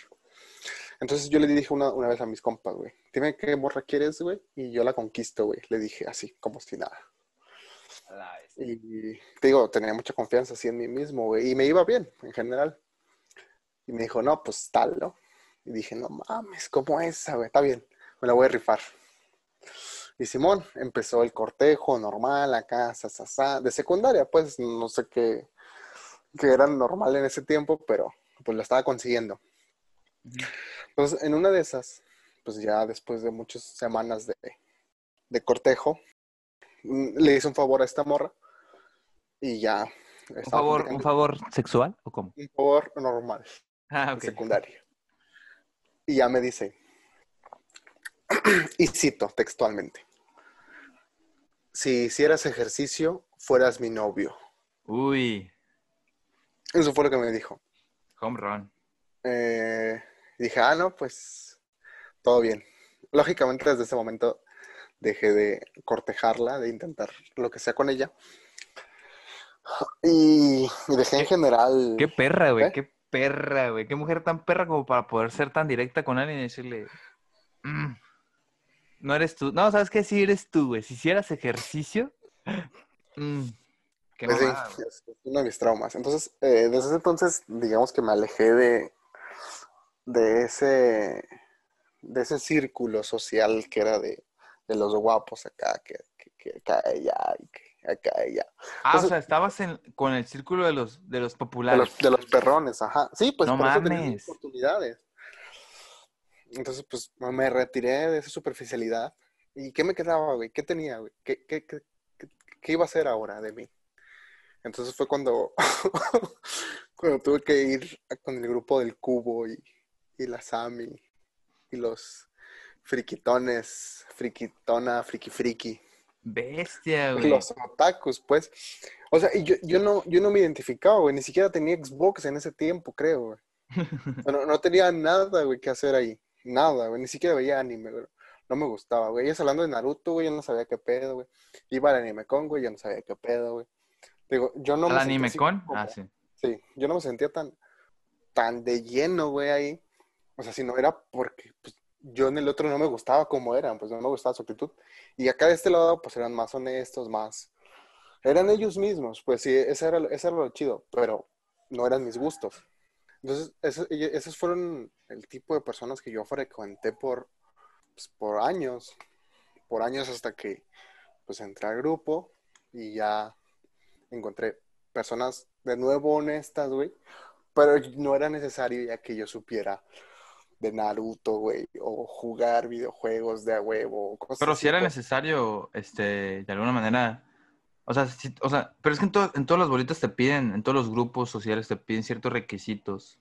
Entonces yo le dije una, una vez a mis compas, güey, dime qué morra quieres, güey, y yo la conquisto, güey. Le dije así, como si nada. Y te digo, tenía mucha confianza así en mí mismo, güey, y me iba bien en general. Y me dijo, no, pues tal, ¿no? Y dije, no mames, ¿cómo esa, güey? Está bien, me la voy a rifar. Y Simón empezó el cortejo normal acá, sa, sa, sa, de secundaria, pues no sé qué, qué era normal en ese tiempo, pero pues lo estaba consiguiendo. Entonces, en una de esas, pues ya después de muchas semanas de, de cortejo, mm, le hice un favor a esta morra y ya. ¿Un favor, ¿Un favor sexual o cómo? un favor normal, Ah, secundaria. Y ya me dice, y cito textualmente, si hicieras ejercicio, fueras mi novio. Uy, Eso fue lo que me dijo. home run. Eh, dije, ah, no, pues todo bien. Lógicamente, desde ese momento dejé de cortejarla, de intentar lo que sea con ella. Y dejé en general. Qué perra, güey, ¿Eh? qué perra, güey. Qué mujer tan perra como para poder ser tan directa con alguien y decirle, "Mm, no eres tú. No, ¿sabes qué? Sí eres tú, güey. Si hicieras ejercicio, mm, qué Pues sí, mamada, es es uno de mis traumas. Entonces, eh, desde ese entonces, digamos que me alejé de, de ese, de ese círculo social que era de, de los guapos acá, que, que, que acá ella, y que acá ella. Ah, o sea, estabas en, con el círculo de los, de los De populares. los, de los perrones, ajá. Sí, pues No por eso tenía mames. oportunidades. Entonces, pues me retiré de esa superficialidad. ¿Y qué me quedaba, güey? ¿Qué tenía, güey? ¿Qué, qué, qué, qué- qué iba a hacer ahora de mí? Entonces fue cuando, cuando tuve que ir con el grupo del Cubo y, y la Sami y los friquitones, friquitona, friki friki. Bestia, güey. Los otakus, pues. O sea, yo, yo no, yo no me identificaba, güey. Ni siquiera tenía Xbox en ese tiempo, creo, güey. No, no tenía nada, güey, que hacer ahí. Nada, güey. Ni siquiera veía anime, güey. No me gustaba, güey. Ellos hablando de Naruto, güey, yo no sabía qué pedo, güey. Iba al anime con, güey, yo no sabía qué pedo, güey. Digo, yo no ¿Al anime con? como- Ah, sí. Sí, yo no me sentía tan, tan de lleno, güey, ahí. O sea, si no era porque pues, yo en el otro no me gustaba como eran, pues no me gustaba su actitud. Y acá de este lado, pues eran más honestos, más... Eran ellos mismos, pues sí, ese era, ese era lo chido, pero no eran mis gustos. Entonces, y- esos fueron el tipo de personas que yo frecuenté por, pues, por años, por años hasta que pues entré al grupo y ya encontré personas de nuevo honestas, güey, pero no era necesario ya que yo supiera de Naruto, güey, o jugar videojuegos de a huevo, cosas Pero así, si era necesario, este, de alguna manera, o sea, o sea, pero es que en, to- en todas las bolitas te piden, en todos los grupos sociales te piden ciertos requisitos.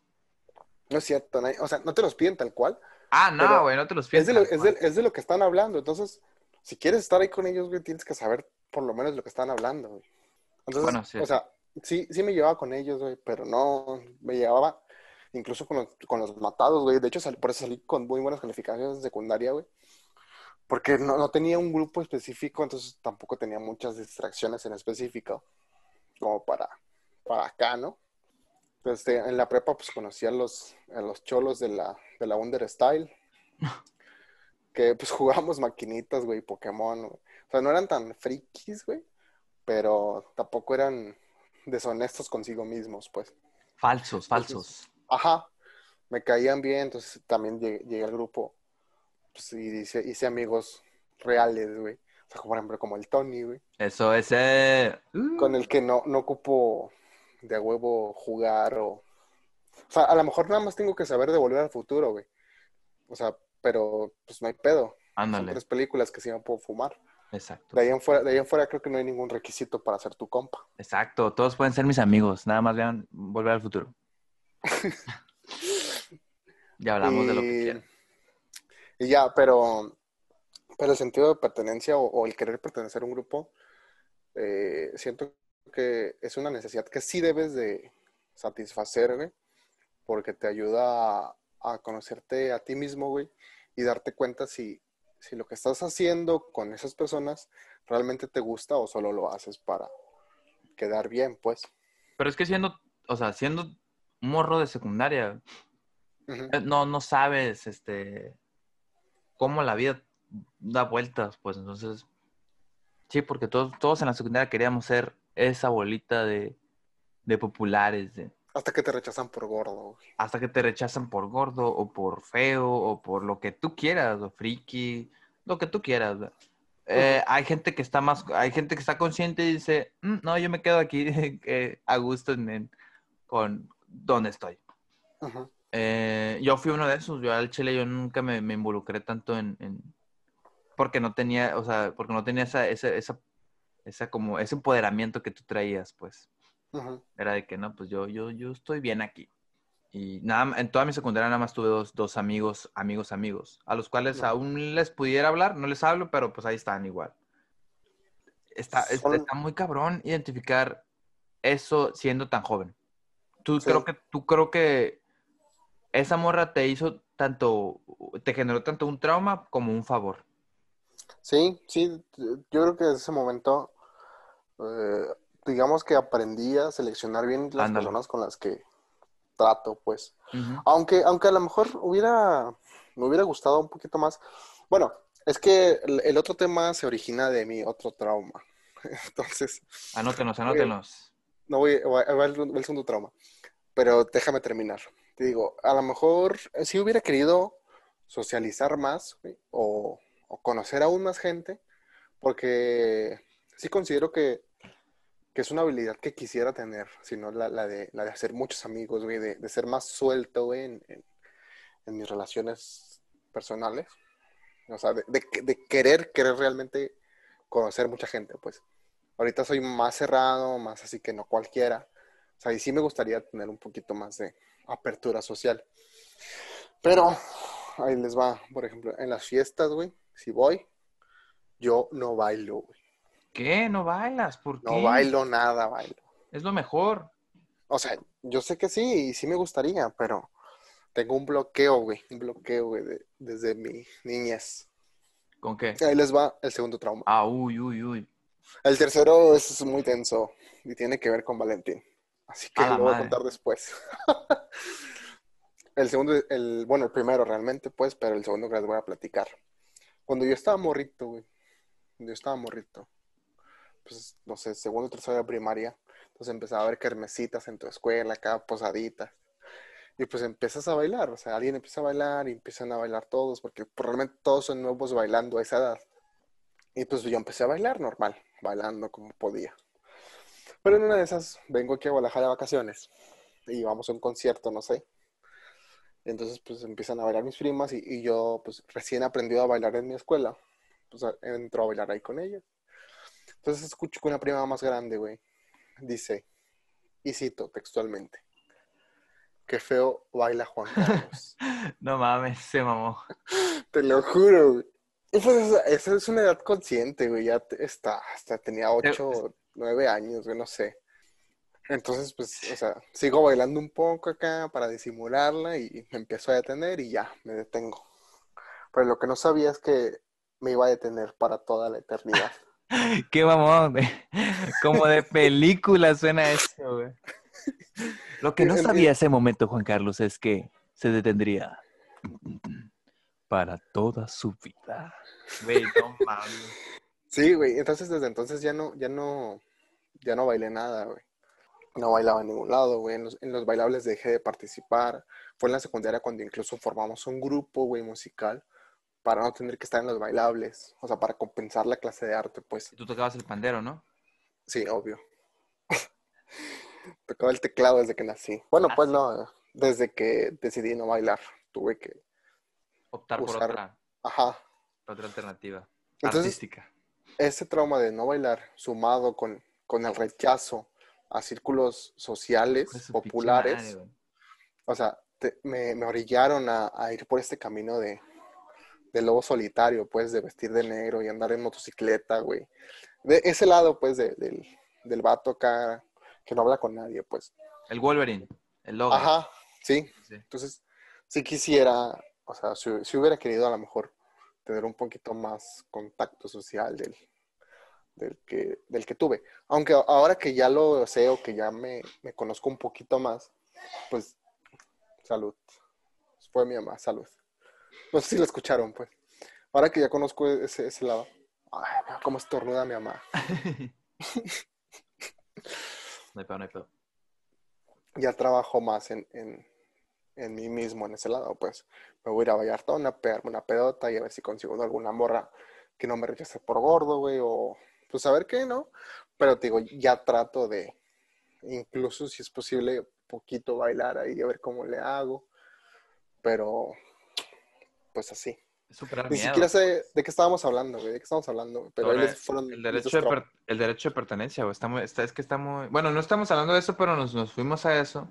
No es cierto, no hay- o sea, no te los piden tal cual, Ah, no, güey, no te los es piden. de, lo, tal es, de, cual. es de lo que están hablando, entonces, si quieres estar ahí con ellos, güey, tienes que saber por lo menos lo que están hablando, güey. Entonces, Bueno, sí, o sea, sí, sí me llevaba con ellos, güey, pero no, me llevaba incluso con los, con los matados, güey. De hecho, sal- por eso salí con muy buenas calificaciones de secundaria, güey. Porque no, no tenía un grupo específico, entonces tampoco tenía muchas distracciones en específico como para, para acá, ¿no? Este, en la prepa, pues conocí a los, a los cholos de la, de la Understyle. que pues jugábamos maquinitas, güey, Pokémon, güey. O sea, no eran tan frikis, güey, pero tampoco eran deshonestos consigo mismos, pues. Falsos, falsos. Ajá, me caían bien, entonces también llegué, al grupo pues, y hice, hice amigos reales, güey. O sea, por ejemplo, como el Tony, güey. Eso es eh... Con el que no, no ocupo de a huevo jugar o... O sea, a lo mejor nada más tengo que saber de Volver al Futuro, güey. O sea, pero pues no hay pedo. Ándale. Son tres películas que sí me puedo fumar. Exacto. De ahí, en fuera, de ahí en fuera creo que no hay ningún requisito para ser tu compa. Exacto. Todos pueden ser mis amigos. Nada más vean Volver al Futuro. Ya hablamos de lo que quieran. Y ya, pero, pero el sentido de pertenencia o, el querer pertenecer a un grupo, eh, siento que es una necesidad que sí debes de satisfacer, güey, porque te ayuda a, a conocerte a ti mismo, güey, y darte cuenta si, si lo que estás haciendo con esas personas realmente te gusta o solo lo haces para quedar bien, pues. Pero es que siendo, o sea, siendo morro de secundaria, eh, no, no sabes, este, cómo la vida da vueltas, pues entonces, sí, porque todos, todos en la secundaria queríamos ser esa bolita de, de populares, de, hasta que te rechazan por gordo. Hasta que te rechazan por gordo o por feo o por lo que tú quieras, o friki, lo que tú quieras. Eh, hay gente que está más, hay gente que está consciente y dice, mm, no, yo me quedo aquí a gusto con donde estoy. Eh, yo fui uno de esos, yo al chile yo nunca me, involucré tanto en, porque no tenía, o sea, porque no tenía esa, esa, esa, esa como ese empoderamiento que tú traías, pues. Era de que no, pues yo, yo, yo estoy bien aquí. Y nada, en toda mi secundaria nada más tuve dos, dos amigos, amigos, amigos, a los cuales aún les pudiera hablar, no les hablo, pero pues ahí están igual. Está, está muy cabrón identificar eso siendo tan joven. Tú creo que, tú creo que esa morra te hizo tanto, te generó tanto un trauma como un favor. Sí, sí, yo creo que desde ese momento eh, digamos que aprendí a seleccionar bien las personas con las que trato, pues. Aunque, aunque a lo mejor hubiera, me hubiera gustado un poquito más. Bueno, es que el, otro tema se origina de mi otro trauma. Entonces. Anótenos, anótenos. No voy, a ver el, segundo trauma. Pero déjame terminar. Te digo, a lo mejor eh, si hubiera querido socializar más o, conocer aún más gente, porque sí considero que que es una habilidad que quisiera tener, sino la, la, de, de hacer muchos amigos, de, de, ser más suelto, en, mis relaciones personales. O sea, de, de, querer, querer realmente conocer mucha gente, pues. Ahorita soy más cerrado, más así que no cualquiera. O sea, y sí me gustaría tener un poquito más de apertura social. Pero ahí les va, por ejemplo, en las fiestas, güey, si voy, yo no bailo, güey. ¿Qué? ¿No bailas? ¿Por qué? No bailo nada, bailo. Es lo mejor. O sea, yo sé que sí, y sí me gustaría, pero tengo un bloqueo, güey. Un bloqueo, güey, desde mi niñez. ¿Con qué? Ahí les va el segundo trauma. Ah, uy, uy, uy. El tercero es muy tenso y tiene que ver con Valentín. Así que lo voy a contar después. el segundo, el, bueno, el primero realmente, pues, pero el segundo que les voy a platicar. Cuando yo estaba morrito, güey. Cuando yo estaba morrito pues, no sé, segundo o tercero de primaria. Entonces empezaba a ver kermesitas en tu escuela, acá posaditas. Y pues empiezas a bailar, o sea, alguien empieza a bailar y empiezan a bailar todos, porque probablemente todos son nuevos bailando a esa edad. Y pues yo empecé a bailar normal, bailando como podía. Pero en una de esas, vengo aquí a Guadalajara de vacaciones y vamos a un concierto, no sé. entonces pues empiezan a bailar mis primas y, y yo pues recién aprendido a bailar en mi escuela. Pues entro a bailar ahí con ellas. Entonces escucho que una prima más grande, güey, dice, y cito textualmente, qué feo baila Juan Carlos. no mames, se mamó. Te lo juro, güey. Pues, esa es una edad consciente, güey, ya está, hasta tenía ocho, nueve años, güey, no sé. Entonces, pues, o sea, sigo bailando un poco acá para disimularla y me empiezo a detener y ya, me detengo. Pero lo que no sabía es que me iba a detener para toda la eternidad. Qué mamón, güey. Como de película suena eso, güey. Lo que no sabía ese momento, Juan Carlos, es que se detendría para toda su vida. Güey, no mames. Sí, güey. Entonces, desde entonces ya no, ya no, ya no bailé nada, güey. No bailaba en ningún lado, güey. En los, en los bailables dejé de participar. Fue en la secundaria cuando incluso formamos un grupo, güey, musical para no tener que estar en los bailables, o sea, para compensar la clase de arte, pues. Tú tocabas el pandero, ¿no? Sí, obvio. Tocaba el teclado desde que nací. Bueno, Ah, pues sí. no, desde que decidí no bailar, tuve que, Optar por otra, ajá. otra alternativa Entonces- artística. Ese trauma de no bailar, sumado con, con el rechazo a círculos sociales populares, o sea, te- me, me orillaron a, a ir por este camino de, de lobo solitario, pues, de vestir de negro y andar en motocicleta, güey. De ese lado, pues, de- del, del vato acá que no habla con nadie, pues. El Wolverine, el logo. Ajá, sí. Sí. Entonces, si quisiera, o sea, si, si hubiera querido a lo mejor tener un poquito más contacto social del, del, que, del que tuve. Aunque ahora que ya lo sé o que ya me, me conozco un poquito más, pues, salud. Fue mi mamá, salud. No sé si lo escucharon, pues. Ahora que ya conozco ese, ese lado. Ay, mira cómo estornuda mi mamá. No hay pedo, no hay ya trabajo más en, en, en mí mismo en ese lado, pues me voy a ir a Vallartona, pegarme una pedota y a ver si consigo alguna morra que no me rechace por gordo, güey, o pues a ver qué, ¿no? Pero te digo, ya trato de, incluso si es posible, poquito bailar ahí, a ver cómo le hago, pero pues así. Ni miedo. siquiera sé de qué estábamos hablando, güey, de qué estamos hablando, güey, pero Sobre fueron El derecho, de per- el derecho de pertenencia, güey. Está muy, está, es que está muy... Bueno, no estamos hablando de eso, pero nos, nos fuimos a eso.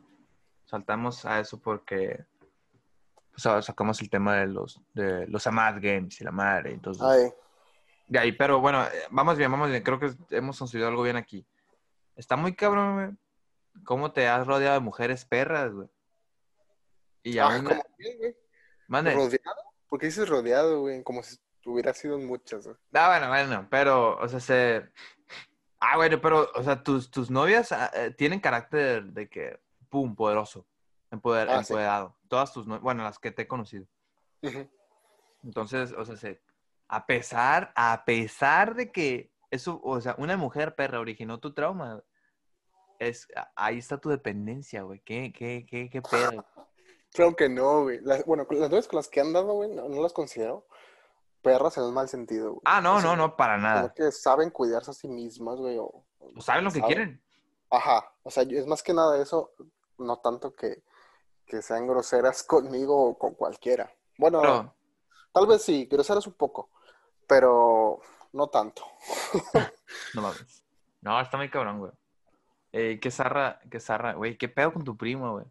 Saltamos a eso porque pues, ahora sacamos el tema de los, de los Amad Games y la madre. Entonces, Ay, de ahí, pero bueno, eh, vamos bien, vamos bien. Creo que hemos construido algo bien aquí. Está muy cabrón, güey. ¿Cómo te has rodeado de mujeres perras, güey? Y ah, aún... ¿cómo bien, güey? Mande. ¿Rodeado? ¿Por qué dices rodeado, güey? Como si hubiera sido muchas, güey. Ah, bueno, bueno, pero, o sea, se... Ah, bueno, pero, o sea, tus, tus novias ah, eh, tienen carácter de que, pum, poderoso, empoder, Ah, sí. empoderado. Todas tus bueno, las que te he conocido. Entonces, o sea, se, a pesar, a pesar de que eso, o sea, una mujer perra originó tu trauma, es, ahí está tu dependencia, güey. ¿Qué, qué, qué, qué pedo? Claro que no, güey. Las- bueno, las novias con las que han dado, güey, no, no las considero perras en el mal sentido, güey. Ah, no, O sea, no, no, para nada. que saben cuidarse a sí mismas, güey. O, o- saben lo que ¿saben? quieren. Ajá. O sea, es más que nada eso, no tanto que, que sean groseras conmigo o con cualquiera. Bueno, tal vez sí, groseras un poco, pero no tanto. No mames. No, está muy cabrón, güey. Eh, qué zarra, qué zarra, güey. ¿Qué pedo con tu primo, güey?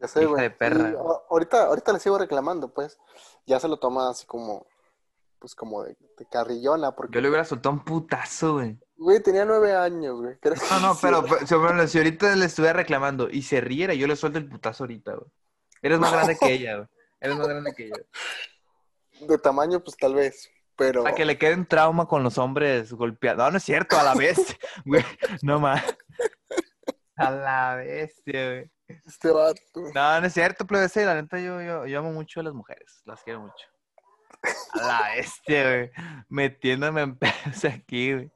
Ya sé, Hija güey. de perra. Y, ahorita, ahorita le sigo reclamando, pues. Ya se lo toma así como, pues como de, de carrillona, porque, Yo le hubiera soltado un putazo, güey. güey, tenía nueve años, güey. ¿Crees No, no, pero, pero, si, bueno, si ahorita le estuviera reclamando y se riera, yo le suelto el putazo ahorita, güey. Eres más grande que ella, güey. Eres más grande que ella. De tamaño, pues tal vez, pero... Para que le quede un trauma con los hombres golpeados. No, no es cierto, a la vez. Güey, no más. A la bestia, güey. Este vato. No, no es cierto, plebese. La neta, yo, yo, yo amo mucho a las mujeres. Las quiero mucho. A la bestia, güey. Metiéndome en pedos aquí, güey.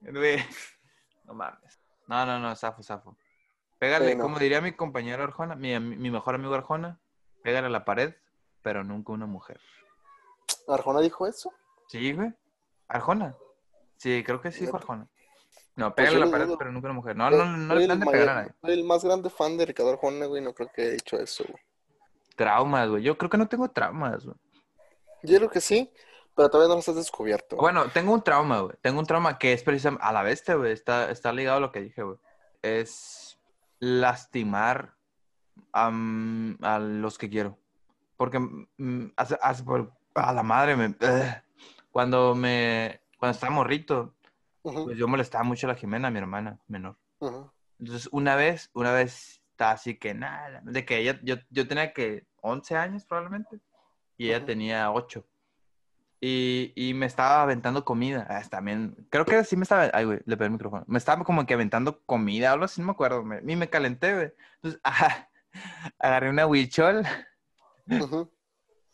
Güey. No mames. No, no, no, zafo, zafo. Pégale, Sí, no. como diría mi compañero Arjona, mi, mejor amigo Arjona, pégale a la pared, pero nunca una mujer. ¿Arjona dijo eso? ¿Sí, güey? ¿Arjona? Sí, creo que sí dijo. Arjona. No, Pues pégale a la pared, pero nunca una mujer. No, no, no, no le el han de pegar a nadie. soy el más grande fan de Ricardo Arjona, güey, no creo que haya dicho eso, güey. Traumas, güey. Yo creo que no tengo traumas, güey. Yo creo que sí, pero todavía no los has descubierto. Bueno, tengo un trauma, güey. Tengo un trauma que es precisamente a la bestia, güey. Está, está ligado a lo que dije, güey. Es lastimar a, mm, a los que quiero. Porque mm, por- a la madre me. Cuando me. Cuando estaba morrito, pues yo molestaba mucho a la Jimena, mi hermana menor. Entonces, una vez, una vez está así que nada, de que ella, yo, yo tenía que 11 años probablemente y ella Ujú. tenía 8. Y, y me estaba aventando comida. Ah, también, creo que sí me estaba. Ay, güey, le perdí el micrófono. Me estaba como que aventando comida, algo así, no me acuerdo. Me, y me calenté, güey. Entonces, ajá, agarré una huichol. Ujú.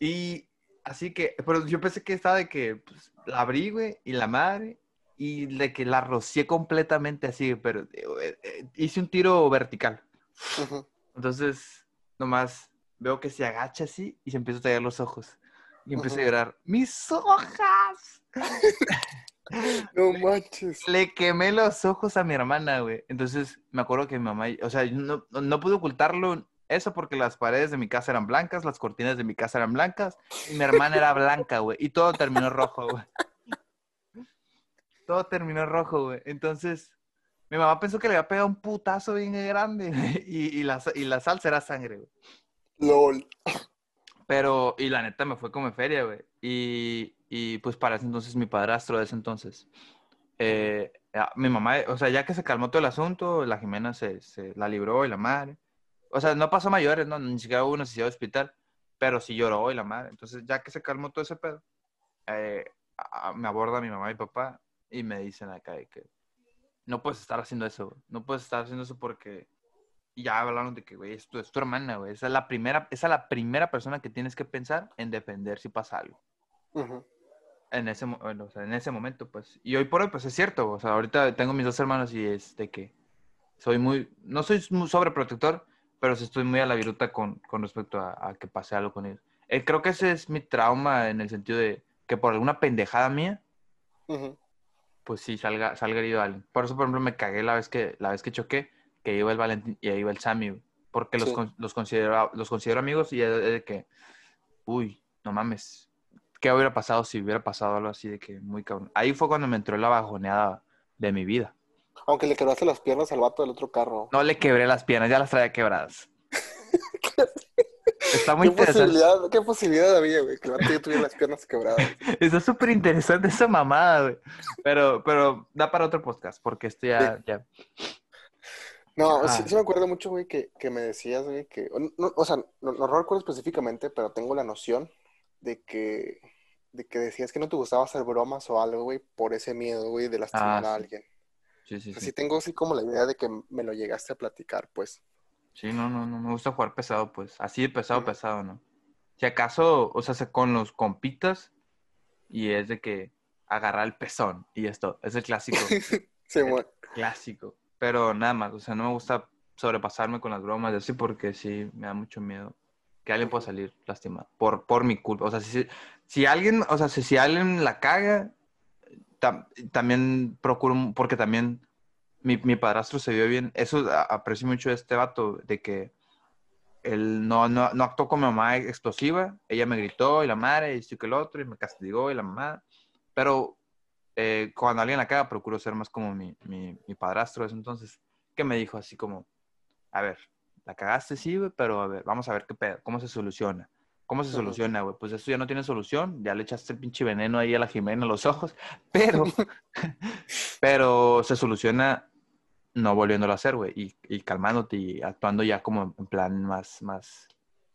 Y así que, pero yo pensé que estaba de que pues, la abrí, güey, y la madre, y de que la rocié completamente así, pero eh, eh, hice un tiro vertical. Ujú. Entonces, nomás veo que se agacha así y se empieza a tallar los ojos. Y empieza a llorar, ¡mis hojas! No manches. Le quemé los ojos a mi hermana, güey. Entonces, me acuerdo que mi mamá, o sea, yo no, no pude ocultarlo eso porque las paredes de mi casa eran blancas, las cortinas de mi casa eran blancas, y mi hermana era blanca, güey. Y todo terminó rojo, güey. Todo terminó rojo, güey. Entonces, mi mamá pensó que le había pegado un putazo bien grande, y, y, la, y la salsa era sangre, güey. LOL. Pero, y la neta me fue como en feria, güey. Y, y pues para ese entonces mi padrastro de ese entonces, eh, mi mamá, o sea, ya que se calmó todo el asunto, la Jimena se, se la libró y la madre. O sea, no pasó mayores, no, ni siquiera hubo necesidad de hospital, pero sí lloró y la madre. Entonces, ya que se calmó todo ese pedo, eh, me aborda mi mamá y papá y me dicen acá que no puedes estar haciendo eso. No puedes estar haciendo eso porque y ya hablaron de que, güey, es tu, es tu hermana, güey. Esa es la primera, esa es la primera persona que tienes que pensar en defender si pasa algo. Ujú. En ese, bueno, o sea, en ese momento, pues. Y hoy por hoy, pues es cierto. O sea, ahorita tengo mis dos hermanos y es de que soy muy, no soy muy sobreprotector, pero sí estoy muy a la viruta con, con respecto a, a que pase algo con ellos. Eh, creo que ese es mi trauma en el sentido de que por alguna pendejada mía, Ujú. pues sí, salga, salga herido alguien. Por eso, por ejemplo, me cagué la vez que, la vez que choqué, que iba el Valentín y ahí iba el Sammy, güey, porque los, Sí. los, considero, los considero amigos y es de, que, uy, no mames, ¿qué hubiera pasado si hubiera pasado algo así de que muy cabrón? Ahí fue cuando me entró la bajoneada de mi vida. Aunque le quebraste las piernas al vato del otro carro. No le quebré las piernas, ya las traía quebradas. Está muy ¿Qué interesante. posibilidad, ¿Qué posibilidad había, güey? Que el ya tuviera las piernas quebradas. Está súper interesante esa mamada, güey. Pero, pero da para otro podcast, porque esto ya, ya. No, Ah. sí, sí me acuerdo mucho, güey, que, que me decías, güey, que... o no- o sea, no, no recuerdo específicamente, pero tengo la noción de que... De que decías que no te gustaba hacer bromas o algo, güey, por ese miedo, güey, de lastimar Ah, a alguien. Sí, sí, O sea, sí. sí tengo así como la idea de que me lo llegaste a platicar, pues. Sí, no, no, no me gusta jugar pesado, pues. Así de pesado, pesado, ¿no? Si acaso, o sea, se- con los compitas y es de que agarrar el pezón y esto, es el clásico, Sí, güey. clásico. Pero nada más, o sea, no me gusta sobrepasarme con las bromas y así porque sí me da mucho miedo que alguien pueda salir lastimado por, por mi culpa. O sea, si, si alguien, o sea, si, si alguien la caga, tam- también procuro, porque también mi, mi padrastro se vio bien. Eso aprecio mucho de este vato, de que él no, no, no actuó con mi mamá explosiva. Ella me gritó y la madre, y esto que el otro, y me castigó y la mamá. Pero eh, cuando alguien la caga, procuro ser más como mi, mi, mi padrastro ese entonces, que me dijo así como, a ver, la cagaste, sí, güey, pero a ver, vamos a ver qué pedo, cómo se soluciona. ¿Cómo se soluciona, güey? Pues eso ya no tiene solución, ya le echaste el pinche veneno ahí a la Jimena en los ojos, pero, pero se soluciona no volviéndolo a hacer, güey, y, y calmándote y actuando ya como en plan más, más,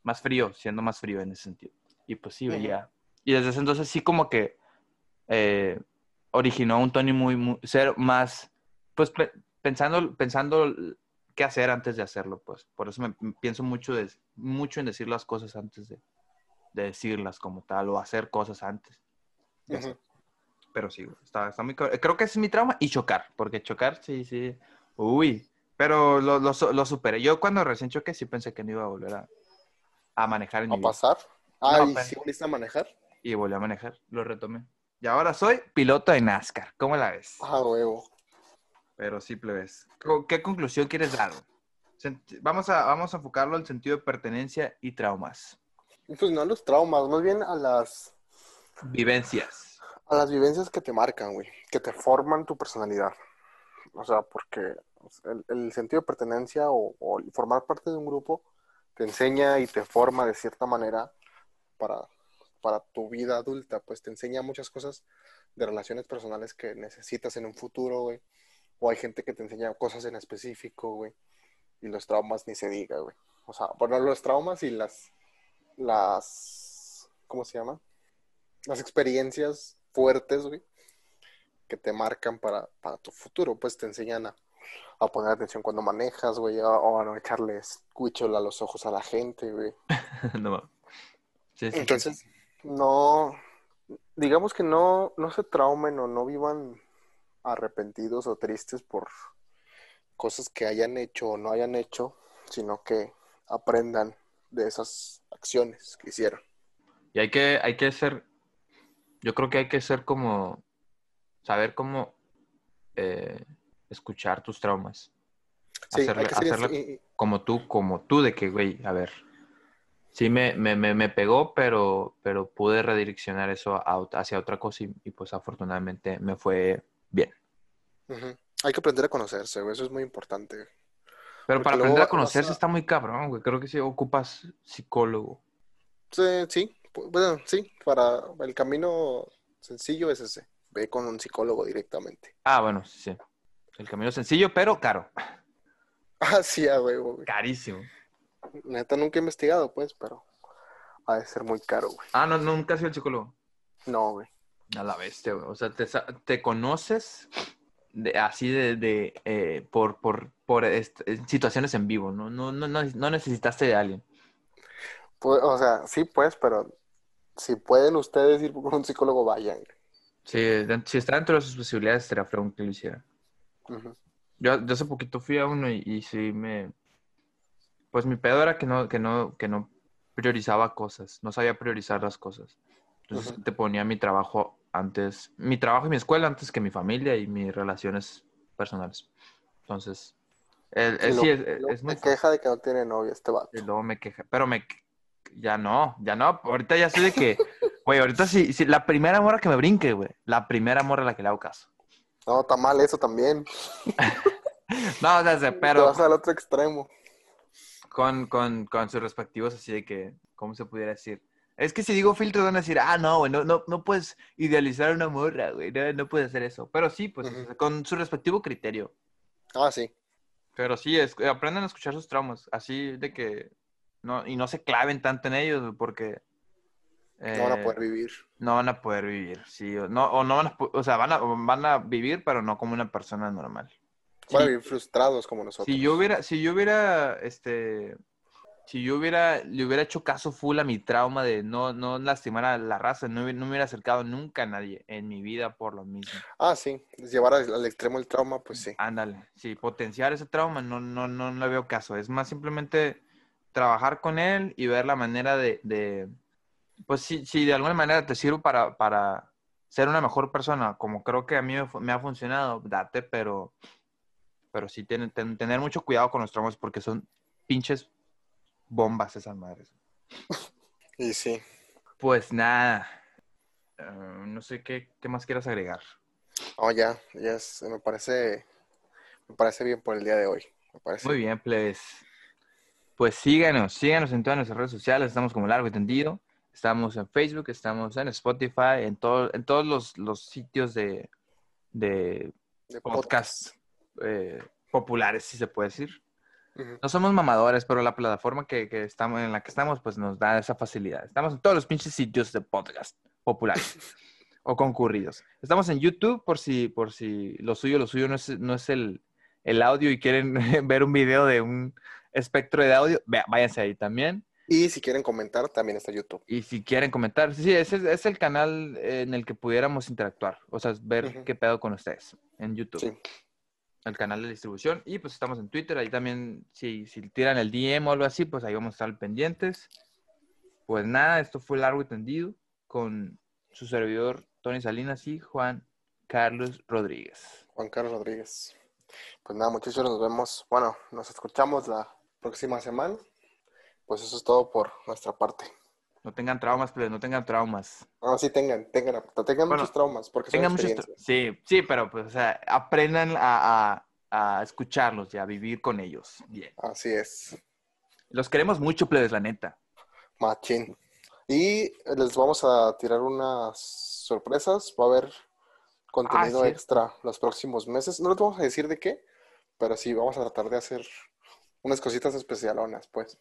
más frío, siendo más frío en ese sentido. Y pues sí, güey, ya. Y desde ese entonces sí como que eh, originó un Tony muy, muy, ser más, pues pe- pensando, pensando qué hacer antes de hacerlo, pues. Por eso me pienso mucho, de, mucho en decir las cosas antes de, de decirlas como tal, o hacer cosas antes. Ujú. hacer. Pero sí, está, está muy. Creo que ese es mi trauma y chocar, porque chocar, sí, sí. Uy, pero lo, lo, lo superé. Yo cuando recién choqué sí pensé que no iba a volver a, a manejar en mi ¿A vida. pasar? Ah, No, ¿y si volviste a manejar? Y volví a manejar, lo retomé. Y ahora soy piloto de NASCAR. ¿Cómo la ves? Ah, huevo. Pero sí, plebes. ¿Con- ¿Qué conclusión quieres dar? Vamos a, vamos a enfocarlo al sentido de pertenencia y traumas. Pues no a los traumas, más bien a las, Vivencias. a las vivencias que te marcan, güey, que te forman tu personalidad. O sea, porque el, el sentido de pertenencia o, o formar parte de un grupo te enseña y te forma de cierta manera para, para tu vida adulta, pues te enseña muchas cosas de relaciones personales que necesitas en un futuro, güey. O hay gente que te enseña cosas en específico, güey. Y los traumas ni se diga, güey. O sea, bueno, los traumas y las, las, ¿cómo se llama? las experiencias fuertes, güey, que te marcan para, para tu futuro, pues te enseñan a, a poner atención cuando manejas, güey, o, a no echarles cuichol a los ojos a la gente, güey. no. Sí, sí, Entonces, no, digamos que no, no se traumen o no vivan arrepentidos o tristes por cosas que hayan hecho o no hayan hecho, sino que aprendan de esas acciones que hicieron. Y hay que, hay que ser, yo creo que hay que ser como, saber cómo eh, escuchar tus traumas. Sí, Hacerle- como tú, como tú, de que, güey, a ver, sí me, me, me, me pegó, pero, pero pude redireccionar eso a hacia otra cosa y, y, pues afortunadamente me fue bien. Hay que aprender a conocerse, güey, eso es muy importante. Pero Porque para aprender a conocerse a- está muy cabrón, güey. Creo que sí ocupas psicólogo. Sí, sí, bueno, sí, para el camino sencillo es ese, ve con un psicólogo directamente. Ah, bueno, sí, sí. El camino sencillo, pero caro. Ah, sí, a huevo, güey. Carísimo. Neta, nunca he investigado, pues, pero ha de ser muy caro, güey. Ah, no, nunca has sido el psicólogo. No, güey. A la bestia, güey. O sea, te, te conoces de- así de, de, eh, por, por, por situaciones en vivo, ¿no? No, no, no, no necesitaste de alguien. Pu- o sea, sí, pues, pero si pueden ustedes ir con un psicólogo, vayan. Sí, de- si está dentro de sus posibilidades, estaría fregón que lo hiciera. Yo, yo hace poquito fui a uno y, y sí me... Pues mi pedo era que no, que no, que no priorizaba cosas, no sabía priorizar las cosas. Entonces te ponía mi trabajo antes, mi trabajo y mi escuela antes que mi familia y mis relaciones personales. Entonces, el- el- Y sí, es, muy se queja de que no tiene novia este vato. Y luego me queja, pero me ya no, ya no, ahorita ya soy de que, güey, ahorita sí, sí, la primera morra que me brinque, güey, la primera morra a la que le hago caso. No, está mal eso también. No, o sea, sé, Te pero vas al otro extremo. Con, con, con sus respectivos así de que, ¿cómo se pudiera decir? Es que si digo filtros van a decir, ah, no, güey, no, no, no puedes idealizar a una morra, güey, no, no puedes hacer eso. Pero sí, pues, con su respectivo criterio. Ah, sí. Pero sí, es, aprendan a escuchar sus traumas, así de que, no, y no se claven tanto en ellos, porque... No van a eh, poder vivir. No van a poder vivir, sí. O no, o no van a, o sea, van a, van a vivir, pero no como una persona normal. Van a Sí. vivir frustrados como nosotros. Si yo hubiera, si yo hubiera, este, si yo hubiera, le hubiera hecho caso full a mi trauma de no, no lastimar a la raza, no, me hubiera acercado nunca a nadie en mi vida por lo mismo. Ah, sí. Llevar al, al extremo el trauma, pues sí. Ándale, sí, potenciar ese trauma no, no, no, no le veo caso. Es más simplemente trabajar con él y ver la manera de, de pues si, si de alguna manera te sirve para, para ser una mejor persona, como creo que a mí me ha funcionado, date, pero, pero sí ten- ten- tener mucho cuidado con los traumas porque son pinches bombas esas madres. Y sí. Pues nada, eh, no sé qué, qué más quieras agregar. Oh, ya. Ya es- me parece. Me parece bien por el día de hoy. Me parece. Muy bien, plebes. Pues síganos, síganos en todas nuestras redes sociales. Estamos como Largo y Tendido. Estamos en Facebook, estamos en Spotify, en, todo, en todos los, los sitios de, de de podcast eh, populares, si se puede decir. Ujú. No somos mamadores, pero la plataforma que, que estamos, en la que estamos pues nos da esa facilidad. Estamos en todos los pinches sitios de podcast populares o concurridos. Estamos en YouTube por si, por si lo suyo, lo suyo no es, no es el, el audio y quieren ver un video de un espectro de audio, váyanse ahí también. Y si quieren comentar, también está YouTube. Y si quieren comentar, sí, ese es, el canal en el que pudiéramos interactuar, o sea, ver Ujú. qué pedo con ustedes en YouTube. Sí. El canal de distribución. Y pues estamos en Twitter. Ahí también, si, si tiran el DM o algo así, pues ahí vamos a estar pendientes. Pues nada, esto fue largo y tendido con su servidor Tony Salinas y Juan Carlos Rodríguez. Juan Carlos Rodríguez. Pues nada, muchachos, nos vemos. Bueno, nos escuchamos la próxima semana. Pues eso es todo por nuestra parte. No tengan traumas, pero no tengan traumas. Ah, sí, tengan, tengan, tengan Bueno, muchos traumas, porque son Tengan muchos experiencias. Sí, sí, pero pues, o sea, aprendan a, a- a escucharlos y a vivir con ellos. Bien. Así es, Los queremos mucho, plebes, la neta. machín. Y les vamos a tirar unas sorpresas. Va a haber contenido sí. extra los próximos meses. No les vamos a decir de qué, pero sí vamos a tratar de hacer unas cositas especialonas, pues.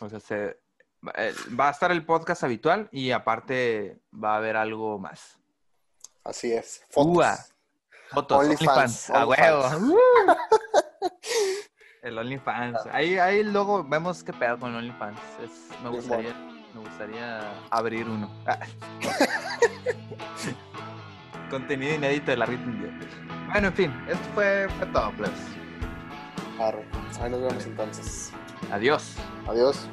O sea, se- va a estar el podcast habitual y aparte va a haber algo más. Así es. Ua. Fotos, OnlyFans, OnlyFans, a huevo. El OnlyFans. Ahí, ahí luego vemos qué pedo con OnlyFans. Es- me gustaría, me gustaría abrir uno. Ah. Contenido inédito de la Rhythm Bueno, en fin, esto fue, fue todo, plebes. Arre. Ahí nos vemos entonces. Adiós. Adiós.